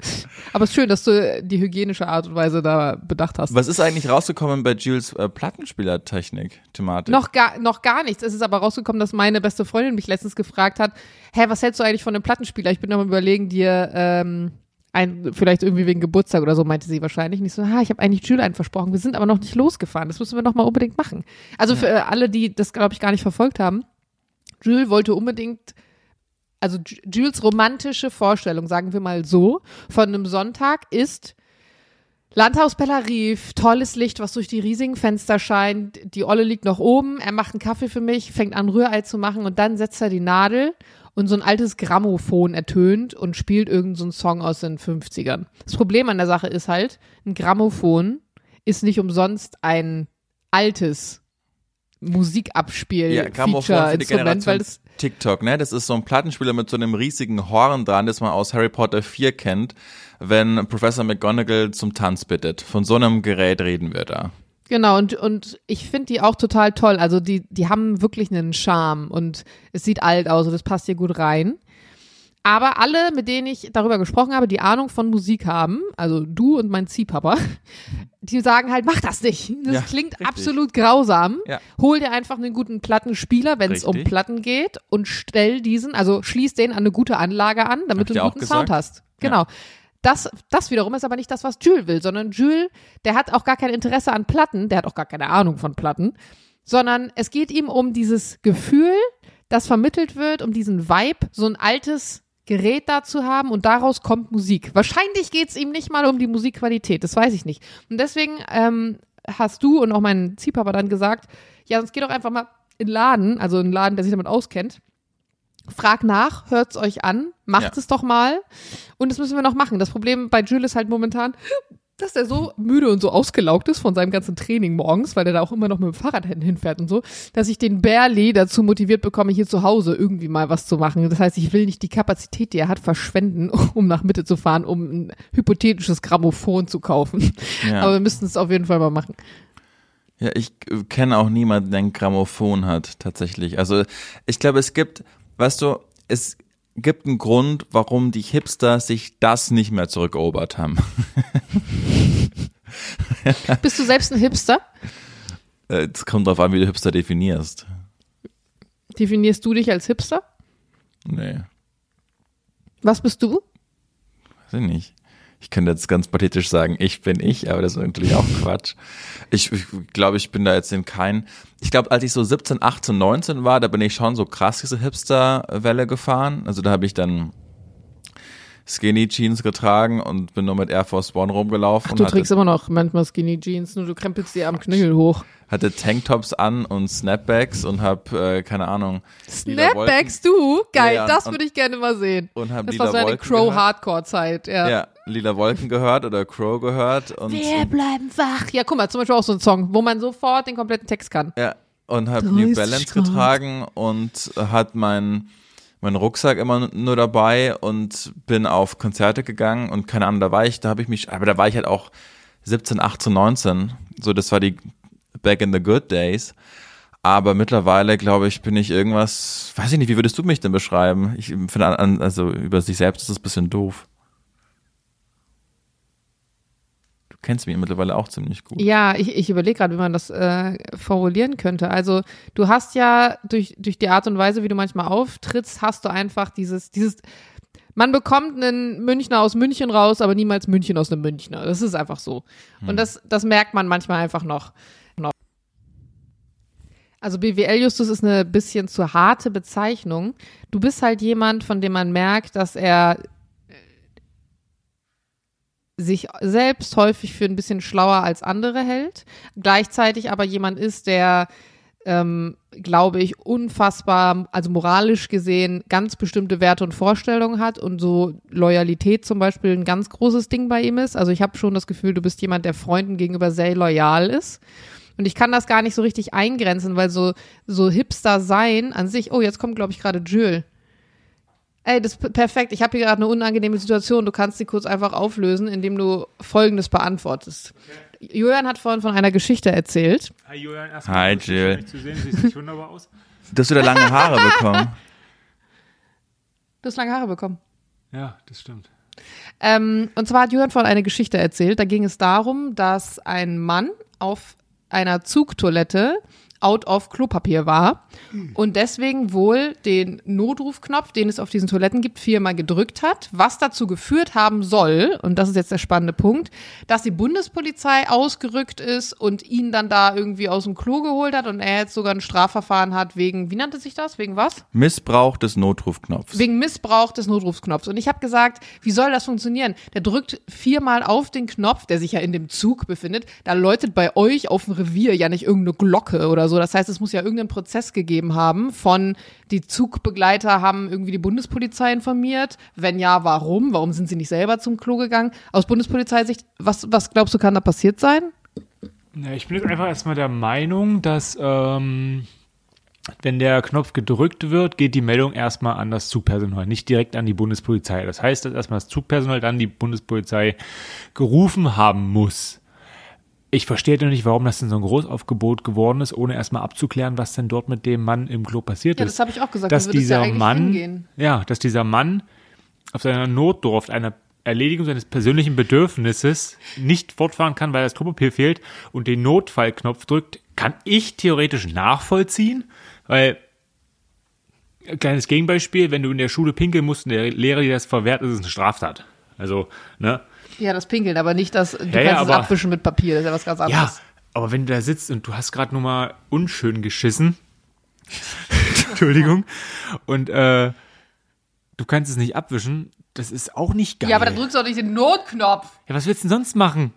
Aber es ist schön, dass du die hygienische Art und Weise da bedacht hast. Was ist eigentlich rausgekommen bei Jules äh, Plattenspielertechnik-Thematik? Noch gar, noch gar nichts. Es ist aber rausgekommen, dass meine beste Freundin mich letztens gefragt hat, hä, was hältst du eigentlich von einem Plattenspieler? Ich bin am überlegen, dir ähm, ein, vielleicht irgendwie wegen Geburtstag oder so, meinte sie wahrscheinlich. Und ich so, ha, ich habe eigentlich Jules einen versprochen. Wir sind aber noch nicht losgefahren. Das müssen wir noch mal unbedingt machen. Also für äh, alle, die das, glaube ich, gar nicht verfolgt haben, Jules wollte unbedingt also Ju- Jules romantische Vorstellung, sagen wir mal so, von einem Sonntag ist Landhaus Bellarive, tolles Licht, was durch die riesigen Fenster scheint. Die Olle liegt noch oben, er macht einen Kaffee für mich, fängt an Rührei zu machen und dann setzt er die Nadel und so ein altes Grammophon ertönt und spielt irgendeinen so einen Song aus den 50ern. Das Problem an der Sache ist halt, ein Grammophon ist nicht umsonst ein altes Musikabspiel ja, Grammophon Feature für die Instrument, weil Generation das TikTok, ne? Das ist so ein Plattenspieler mit so einem riesigen Horn dran, das man aus Harry Potter 4 kennt, wenn Professor McGonagall zum Tanz bittet. Von so einem Gerät reden wir da. Genau, und, und ich finde die auch total toll. Also die, die haben wirklich einen Charme und es sieht alt aus und es passt hier gut rein. Aber alle, mit denen ich darüber gesprochen habe, die Ahnung von Musik haben, also du und mein Ziehpapa, die sagen halt, mach das nicht. Das Ja, klingt richtig. absolut grausam. Ja. Hol dir einfach einen guten Plattenspieler, wenn es um. Platten geht und stell diesen, also schließ den an eine gute Anlage an, damit du einen guten Sound hast. Genau. Das, das wiederum ist aber nicht das, was Jules will, sondern Jules, der hat auch gar kein Interesse an Platten, der hat auch gar keine Ahnung von Platten, sondern es geht ihm um dieses Gefühl, das vermittelt wird, um diesen Vibe, so ein altes Gerät da zu haben und daraus kommt Musik. Wahrscheinlich geht es ihm nicht mal um die Musikqualität, das weiß ich nicht. Und deswegen ähm, hast du und auch mein Ziehpapa dann gesagt, ja, sonst geht doch einfach mal in den Laden, also einen Laden, der sich damit auskennt, frag nach, hört's euch an, macht Ja. es doch mal. Und das müssen wir noch machen. Das Problem bei Jules ist halt momentan, dass er so müde und so ausgelaugt ist von seinem ganzen Training morgens, weil er da auch immer noch mit dem Fahrrad hin- hinfährt und so, dass ich den barely dazu motiviert bekomme, hier zu Hause irgendwie mal was zu machen. Das heißt, ich will nicht die Kapazität, die er hat, verschwenden, um nach Mitte zu fahren, um ein hypothetisches Grammophon zu kaufen. Ja. Aber wir müssten es auf jeden Fall mal machen. Ja, ich äh, kenne auch niemanden, der ein Grammophon hat, tatsächlich. Also ich glaube, es gibt, weißt du, es gibt einen Grund, warum die Hipster sich das nicht mehr zurückerobert haben. Bist du selbst ein Hipster? Äh, Es kommt drauf an, wie du Hipster definierst. Definierst du dich als Hipster? Nee, Was bist du? weiß ich nicht. Ich könnte jetzt ganz pathetisch sagen, ich bin ich, aber das ist natürlich auch Quatsch. Ich, ich glaube, ich bin da jetzt in kein. Ich glaube, als ich so 17, 18, 19 war, da bin ich schon so krass diese Hipster-Welle gefahren. Also da habe ich dann Skinny Jeans getragen und bin nur mit Air Force One rumgelaufen Ach, du trägst immer noch manchmal Skinny Jeans, nur du krempelst dir am Knöchel hoch. hatte Tanktops an und Snapbacks und hab äh, keine Ahnung. Snapbacks, du? Geil, Ja, das würde ich gerne mal sehen. Und hab Das war so eine. Crow-Hardcore-Zeit, ja. Ja, lila Wolken gehört oder Crow gehört und Wir bleiben wach. Ja, guck mal, zum Beispiel auch so ein Song, wo man sofort den kompletten Text kann. Ja, und habe 30 New Balance Grad. getragen und hat mein mein Rucksack immer nur dabei und bin auf Konzerte gegangen und keine Ahnung, da war ich, da habe ich mich, aber da war ich halt auch 17, 18, 19, so das war die back in the good days. Aber mittlerweile, glaube ich, bin ich irgendwas, weiß ich nicht, wie würdest du mich denn beschreiben? Ich finde, an- also über sich selbst ist es ein bisschen doof. Du kennst mich mittlerweile auch ziemlich gut. Ja, ich, ich überlege gerade, wie man das äh, formulieren könnte. Also du hast ja durch, durch die Art und Weise, wie du manchmal auftrittst, hast du einfach dieses, dieses, man bekommt einen Münchner aus München raus, aber niemals München aus einem Münchner. Das ist einfach so. Und das, das merkt man manchmal einfach noch. noch. Also BWL-Justus ist eine bisschen zu harte Bezeichnung. Du bist halt jemand, von dem man merkt, dass er sich selbst häufig für ein bisschen schlauer als andere hält, gleichzeitig aber jemand ist, der, ähm, glaube ich, unfassbar, also moralisch gesehen, ganz bestimmte Werte und Vorstellungen hat und so Loyalität zum Beispiel ein ganz großes Ding bei ihm ist. Also ich habe schon das Gefühl, du bist jemand, der Freunden gegenüber sehr loyal ist. Und ich kann das gar nicht so richtig eingrenzen, weil so, so Hipster sein an sich, oh, jetzt kommt, glaube ich, gerade Jules. Ey, das ist perfekt. Ich habe hier gerade eine unangenehme Situation. Du kannst sie kurz einfach auflösen, indem du Folgendes beantwortest. Julian hat vorhin von einer Geschichte erzählt. Hi Julian, Hi, Jill. Schön, dich zu sehen. Siehst nicht wunderbar aus. Du hast wieder lange Haare bekommen. Du hast lange Haare bekommen. Ja, das stimmt. Ähm, und zwar hat Jürgen von eine Geschichte erzählt. Da ging es darum, dass ein Mann auf einer Zugtoilette out of Klopapier war und deswegen wohl den Notrufknopf, den es auf diesen Toiletten gibt, viermal gedrückt hat, was dazu geführt haben soll, und das ist jetzt der spannende Punkt, dass die Bundespolizei ausgerückt ist und ihn dann da irgendwie aus dem Klo geholt hat und er jetzt sogar ein Strafverfahren hat wegen, wie nannte sich das? Wegen was? Missbrauch des Notrufknopfs. Wegen Missbrauch des Notrufknopfs. Und ich habe gesagt, wie soll das funktionieren? Der drückt viermal auf den Knopf, der sich ja in dem Zug befindet. Da läutet bei euch auf dem Revier ja nicht irgendeine Glocke oder so. Das heißt, es muss ja irgendeinen Prozess gegeben haben von die Zugbegleiter haben irgendwie die Bundespolizei informiert. Wenn ja, warum? Warum sind sie nicht selber zum Klo gegangen? Aus Bundespolizeisicht, was, was glaubst du, kann da passiert sein? Ja, ich bin jetzt einfach erstmal der Meinung, dass ähm, wenn der Knopf gedrückt wird, geht die Meldung erstmal an das Zugpersonal, nicht direkt an die Bundespolizei. Das heißt, dass erstmal das Zugpersonal dann die Bundespolizei gerufen haben muss. Ich verstehe doch nicht, warum das denn so ein Großaufgebot geworden ist, ohne erstmal abzuklären, was denn dort mit dem Mann im Klo passiert Ja, ist. das habe ich auch gesagt. dass ja dieser eigentlich Mann, hingehen. ja, dass dieser Mann auf seiner Notdurft einer Erledigung seines persönlichen Bedürfnisses nicht fortfahren kann, weil das Klopapier fehlt und den Notfallknopf drückt, kann ich theoretisch nachvollziehen, weil ein kleines Gegenbeispiel, wenn du in der Schule pinkeln musst und der Lehrer dir das verwehrt, ist es eine Straftat. Also, ne? Ja, das Pinkeln, aber nicht das, du Ja, kannst ja, es aber- abwischen mit Papier, das ist ja was ganz Ja, anderes. aber wenn du da sitzt und du hast gerade nur mal unschön geschissen, Entschuldigung, und äh, du kannst es nicht abwischen, das ist auch nicht geil. Ja, aber dann drückst du doch nicht den Notknopf. Ja, was willst du denn sonst machen?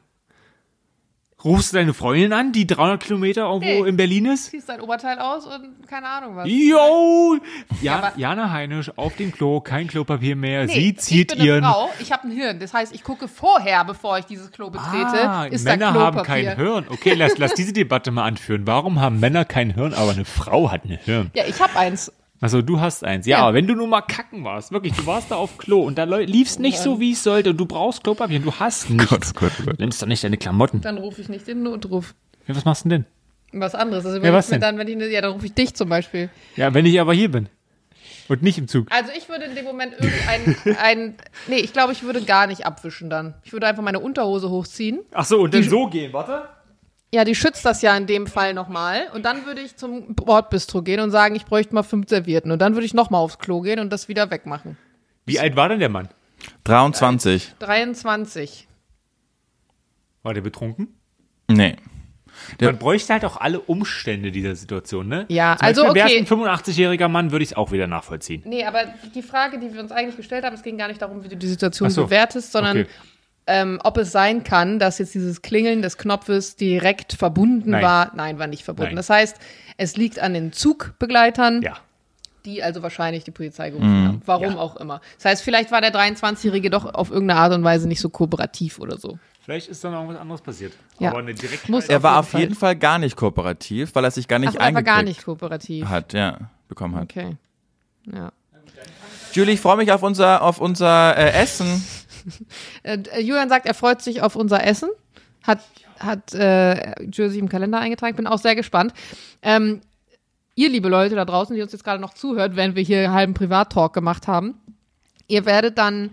Rufst du deine Freundin an, die 300 Kilometer irgendwo Nee. in Berlin ist? Ziehst dein Oberteil aus und keine Ahnung was. Yo! Ja, aber- Jana Heinisch auf dem Klo, kein Klopapier mehr. Nee, Sie zieht ich bin ihren. eine Frau, ich habe ein Hirn. Das heißt, ich gucke vorher, bevor ich dieses Klo betrete, Ah, ist Männer haben kein Hirn. Okay, lass, lass diese Debatte mal anführen. Warum haben Männer kein Hirn, aber eine Frau hat ein Hirn? Ja, ich habe eins. Also du hast eins. Ja, Ja. aber wenn du nur mal kacken warst, wirklich, du warst da auf Klo und da läu- lief's nicht so, wie es sollte und du brauchst Klopapier und du hast nichts. Gott, oh Gott, oh Gott. Nimmst doch nicht deine Klamotten. Dann rufe ich nicht den Notruf. Ja, was machst du denn? Was anderes. Also Ja, wenn was denn? dann, wenn ich, ja, dann rufe ich dich zum Beispiel. Ja, wenn ich aber hier bin. Und nicht im Zug. Also ich würde in dem Moment irgendein, ein, nee, ich glaube, ich würde gar nicht abwischen dann. Ich würde einfach meine Unterhose hochziehen. Ach so, und dann so gehen, warte. Ja, die schützt das ja in dem Fall nochmal. Und dann würde ich zum Bordbistro gehen und sagen, ich bräuchte mal fünf Servietten. Und dann würde ich nochmal aufs Klo gehen und das wieder wegmachen. Wie alt war denn der Mann? 23. 23. War der betrunken? Nee. Ja. Man bräuchte halt auch alle Umstände dieser Situation, ne? Ja, Zum also Beispiel, okay. Wäre es ein 85-jähriger Mann, würde ich es auch wieder nachvollziehen. Nee, aber die Frage, die wir uns eigentlich gestellt haben, es ging gar nicht darum, wie du die Situation so. bewertest, sondern Okay. Ähm, ob es sein kann, dass jetzt dieses Klingeln des Knopfes direkt verbunden Nein. war. Nein, war nicht verbunden. Nein. Das heißt, es liegt an den Zugbegleitern, Ja. die also wahrscheinlich die Polizei gerufen haben. Warum Mhm. Ja. auch immer. Das heißt, vielleicht war der 23-Jährige doch auf irgendeine Art und Weise nicht so kooperativ oder so. Vielleicht ist dann irgendwas anderes passiert. Ja. Aber eine direkte Muss Er war auf Fall. jeden Fall gar nicht kooperativ, weil er sich gar nicht Ach, er war eingekriegt gar nicht kooperativ. hat, ja, bekommen hat. Okay. Ja. Julie, ich freue mich auf unser, auf unser äh, Essen. Äh, äh, Julian sagt, er freut sich auf unser Essen. Hat, hat äh, Jersey im Kalender eingetragen. Bin auch sehr gespannt. Ähm, ihr, liebe Leute da draußen, die uns jetzt gerade noch zuhört, während wir hier einen halben Privat-Talk gemacht haben, ihr werdet dann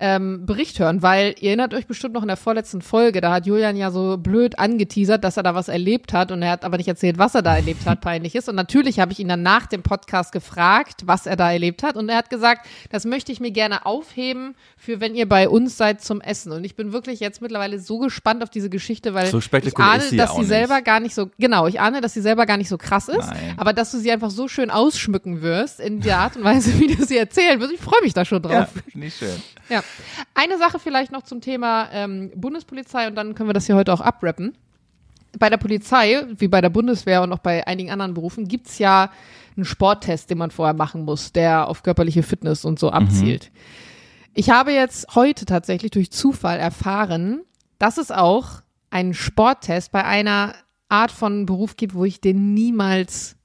ähm, Bericht hören, weil ihr erinnert euch bestimmt noch in der vorletzten Folge, da hat Julian ja so blöd angeteasert, dass er da was erlebt hat und er hat aber nicht erzählt, was er da erlebt hat, peinlich ist. Und natürlich habe ich ihn dann nach dem Podcast gefragt, was er da erlebt hat und er hat gesagt, das möchte ich mir gerne aufheben für wenn ihr bei uns seid zum Essen. Und ich bin wirklich jetzt mittlerweile so gespannt auf diese Geschichte, weil So ich ahne, sie dass sie nicht. selber gar nicht so, genau, ich ahne, dass sie selber gar nicht so krass ist, Nein. aber dass du sie einfach so schön ausschmücken wirst in der Art und Weise, wie du sie erzählen wirst. Ich freue mich da schon drauf. Ja, nicht schön. Ja. Eine Sache vielleicht noch zum Thema ähm, Bundespolizei und dann können wir das hier heute auch abrappen. Bei der Polizei, wie bei der Bundeswehr und auch bei einigen anderen Berufen, gibt's ja einen Sporttest, den man vorher machen muss, der auf körperliche Fitness und so abzielt. Ich habe jetzt heute tatsächlich durch Zufall erfahren, dass es auch einen Sporttest bei einer Art von Beruf gibt, wo ich den niemals,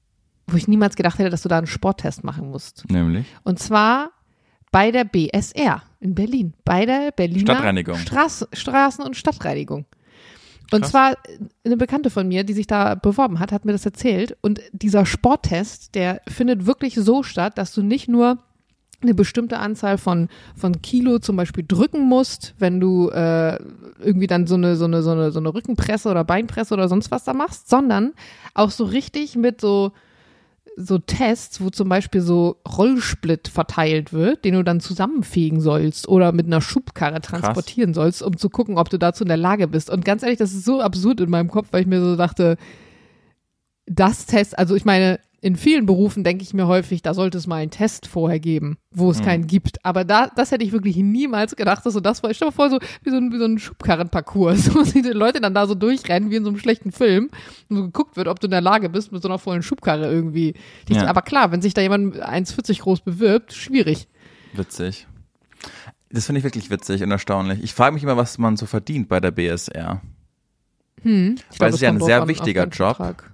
wo ich niemals gedacht hätte, dass du da einen Sporttest machen musst. Nämlich. Und zwar bei der BSR in Berlin, bei der Berliner Stadtreinigung. Straß, Straßen- und Stadtreinigung. Und Krass. zwar eine Bekannte von mir, die sich da beworben hat, hat mir das erzählt. Und dieser Sporttest, der findet wirklich so statt, dass du nicht nur eine bestimmte Anzahl von, von Kilo zum Beispiel drücken musst, wenn du äh, irgendwie dann so eine, so, eine, so, eine, so eine Rückenpresse oder Beinpresse oder sonst was da machst, sondern auch so richtig mit so, so Tests, wo zum Beispiel so Rollsplit verteilt wird, den du dann zusammenfegen sollst oder mit einer Schubkarre transportieren sollst, um zu gucken, ob du dazu in der Lage bist. Und ganz ehrlich, das ist so absurd in meinem Kopf, weil ich mir so dachte, das Test, also ich meine, in vielen Berufen denke ich mir häufig, da sollte es mal einen Test vorher geben, wo es keinen gibt. Aber da, das hätte ich wirklich niemals gedacht, dass so das war. Ich stelle mir vor, so wie so ein, wie so ein Schubkarrenparcours. So die Leute dann da so durchrennen, wie in so einem schlechten Film, und so geguckt wird, ob du in der Lage bist, mit so einer vollen Schubkarre irgendwie. Ja. Aber klar, wenn sich da jemand 1,40 groß bewirbt, schwierig. Witzig. Das finde ich wirklich witzig und erstaunlich. Ich frage mich immer, was man so verdient bei der BSR. Ich Weil glaub, es ist ja ein sehr an, wichtiger Job. Vertrag.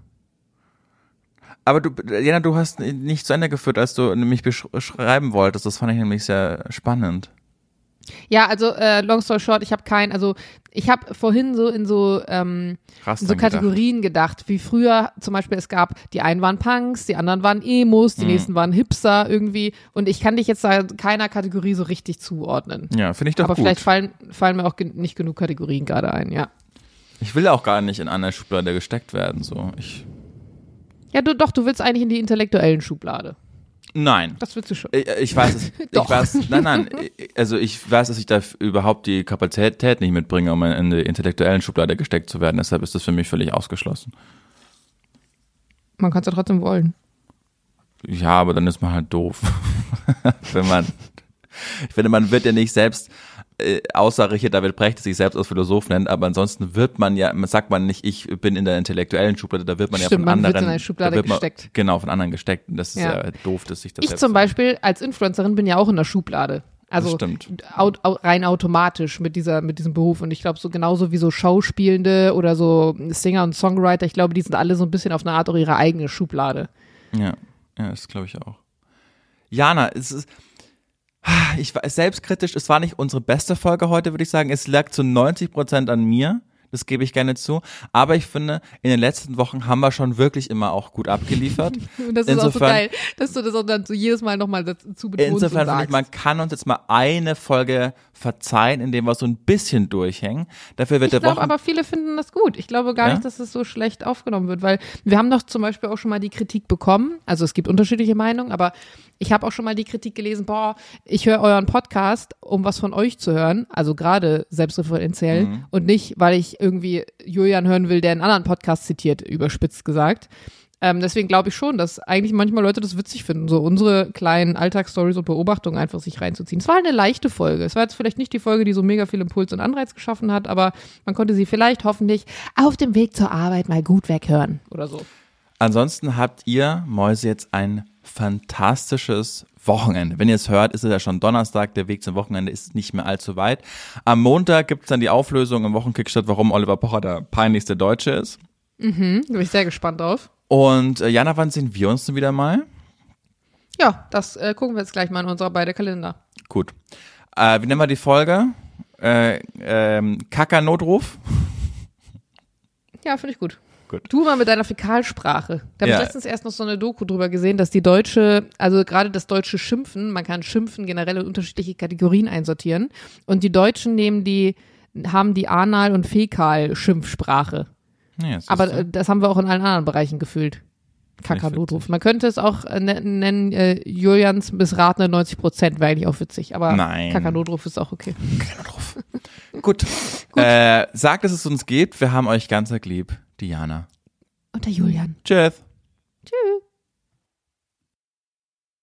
Aber du, Jana, du hast nicht zu Ende geführt, als du mich besch- beschreiben wolltest. Das fand ich nämlich sehr spannend. Ja, also äh, long story short, ich habe kein, also ich habe vorhin so in so ähm, Krass. so Kategorien gedacht, wie früher zum Beispiel es gab, die einen waren Punks, die anderen waren Emos, die nächsten waren Hipster irgendwie und ich kann dich jetzt da keiner Kategorie so richtig zuordnen. Ja, finde ich doch Aber gut. vielleicht fallen, fallen mir auch gen nicht genug Kategorien gerade ein, ja. Ich will auch gar nicht in eine Schublade gesteckt werden. So, ich. Ja, du, doch, du willst eigentlich in die intellektuellen Schublade. Nein. Das willst du schon. Ich, ich weiß es. ich Doch. weiß, nein, nein. Also ich weiß, dass ich da überhaupt die Kapazität nicht mitbringe, um in die intellektuellen Schublade gesteckt zu werden. Deshalb ist das für mich völlig ausgeschlossen. Man kann es ja trotzdem wollen. Ja, aber dann ist man halt doof. Wenn man, ich finde, man wird ja nicht selbst, äh, außer Richard David Brecht, der sich selbst als Philosoph nennt, aber ansonsten wird man ja, sagt man nicht, ich bin in der intellektuellen Schublade, da wird man ja Stimmt, von man wird anderen. in eine Schublade wird man, gesteckt. Genau, von anderen gesteckt. Und das ist ja, Ja. doof, dass sich das Ich zum Beispiel als Influencerin bin ja auch in der Schublade. Also stimmt. au au rein automatisch mit dieser mit diesem Beruf und ich glaube so genauso wie so Schauspielende oder so Singer und Songwriter, ich glaube, die sind alle so ein bisschen auf eine Art auch ihre eigene Schublade. Ja, ja, das glaube ich auch. Jana, es ist, ich war selbstkritisch, es war nicht unsere beste Folge heute, würde ich sagen. Es lag zu 90 Prozent an mir. Das gebe ich gerne zu. Aber ich finde, in den letzten Wochen haben wir schon wirklich immer auch gut abgeliefert. Und das ist auch so geil, dass du das auch dann so jedes Mal nochmal dazu betonst Insofern finde ich, man kann uns jetzt mal eine Folge verzeihen, indem wir so ein bisschen durchhängen. Dafür wird Ich der glaube aber viele finden das gut. Ich glaube gar Ja? nicht, dass es so schlecht aufgenommen wird, weil wir haben doch zum Beispiel auch schon mal die Kritik bekommen. Also es gibt unterschiedliche Meinungen, aber ich habe auch schon mal die Kritik gelesen, boah, ich höre euren Podcast, um was von euch zu hören, also gerade selbstreferenziell Mhm. und nicht, weil ich irgendwie Julian hören will, der einen anderen Podcast zitiert, überspitzt gesagt. Ähm, deswegen glaube ich schon, dass eigentlich manchmal Leute das witzig finden, so unsere kleinen Alltagsstories und Beobachtungen einfach sich reinzuziehen. Es war eine leichte Folge. Es war jetzt vielleicht nicht die Folge, die so mega viel Impuls und Anreiz geschaffen hat, aber man konnte sie vielleicht hoffentlich auf dem Weg zur Arbeit mal gut weghören oder so. Ansonsten habt ihr, Mäuse, jetzt ein fantastisches Wochenende. Wenn ihr es hört, ist es ja schon Donnerstag, der Weg zum Wochenende ist nicht mehr allzu weit. Am Montag gibt es dann die Auflösung im Wochenkick statt, warum Oliver Pocher der peinlichste Deutsche ist. Hm, da bin ich sehr gespannt drauf. Und äh, Jana, wann sehen wir uns denn wieder mal? Ja, das äh, gucken wir jetzt gleich mal in unserer beide Kalender. Gut. Äh, wie nennen wir die Folge? Äh, ähm, Kacker-Notruf? Ja, finde ich gut. Gut. Du mal mit deiner Fäkalsprache. Da habe Ja. ich letztens erst noch so eine Doku drüber gesehen, dass die deutsche, also gerade das deutsche Schimpfen, man kann Schimpfen generell in unterschiedliche Kategorien einsortieren. Und die Deutschen nehmen die, haben die Anal- und Fäkal-Schimpfsprache. Ja, jetzt Aber äh, das haben wir auch in allen anderen Bereichen gefühlt. Kacker-Notruf. Man könnte es auch äh, ne- nennen, äh, Julians missratene 90 Prozent, wäre eigentlich auch witzig. Aber Nein. Kacker-Notruf ist auch okay. Notruf. Gut. Äh, sagt, dass es uns gibt. Wir haben euch ganz lieb. Diana. Und der Julian. Tschüss. Tschüss.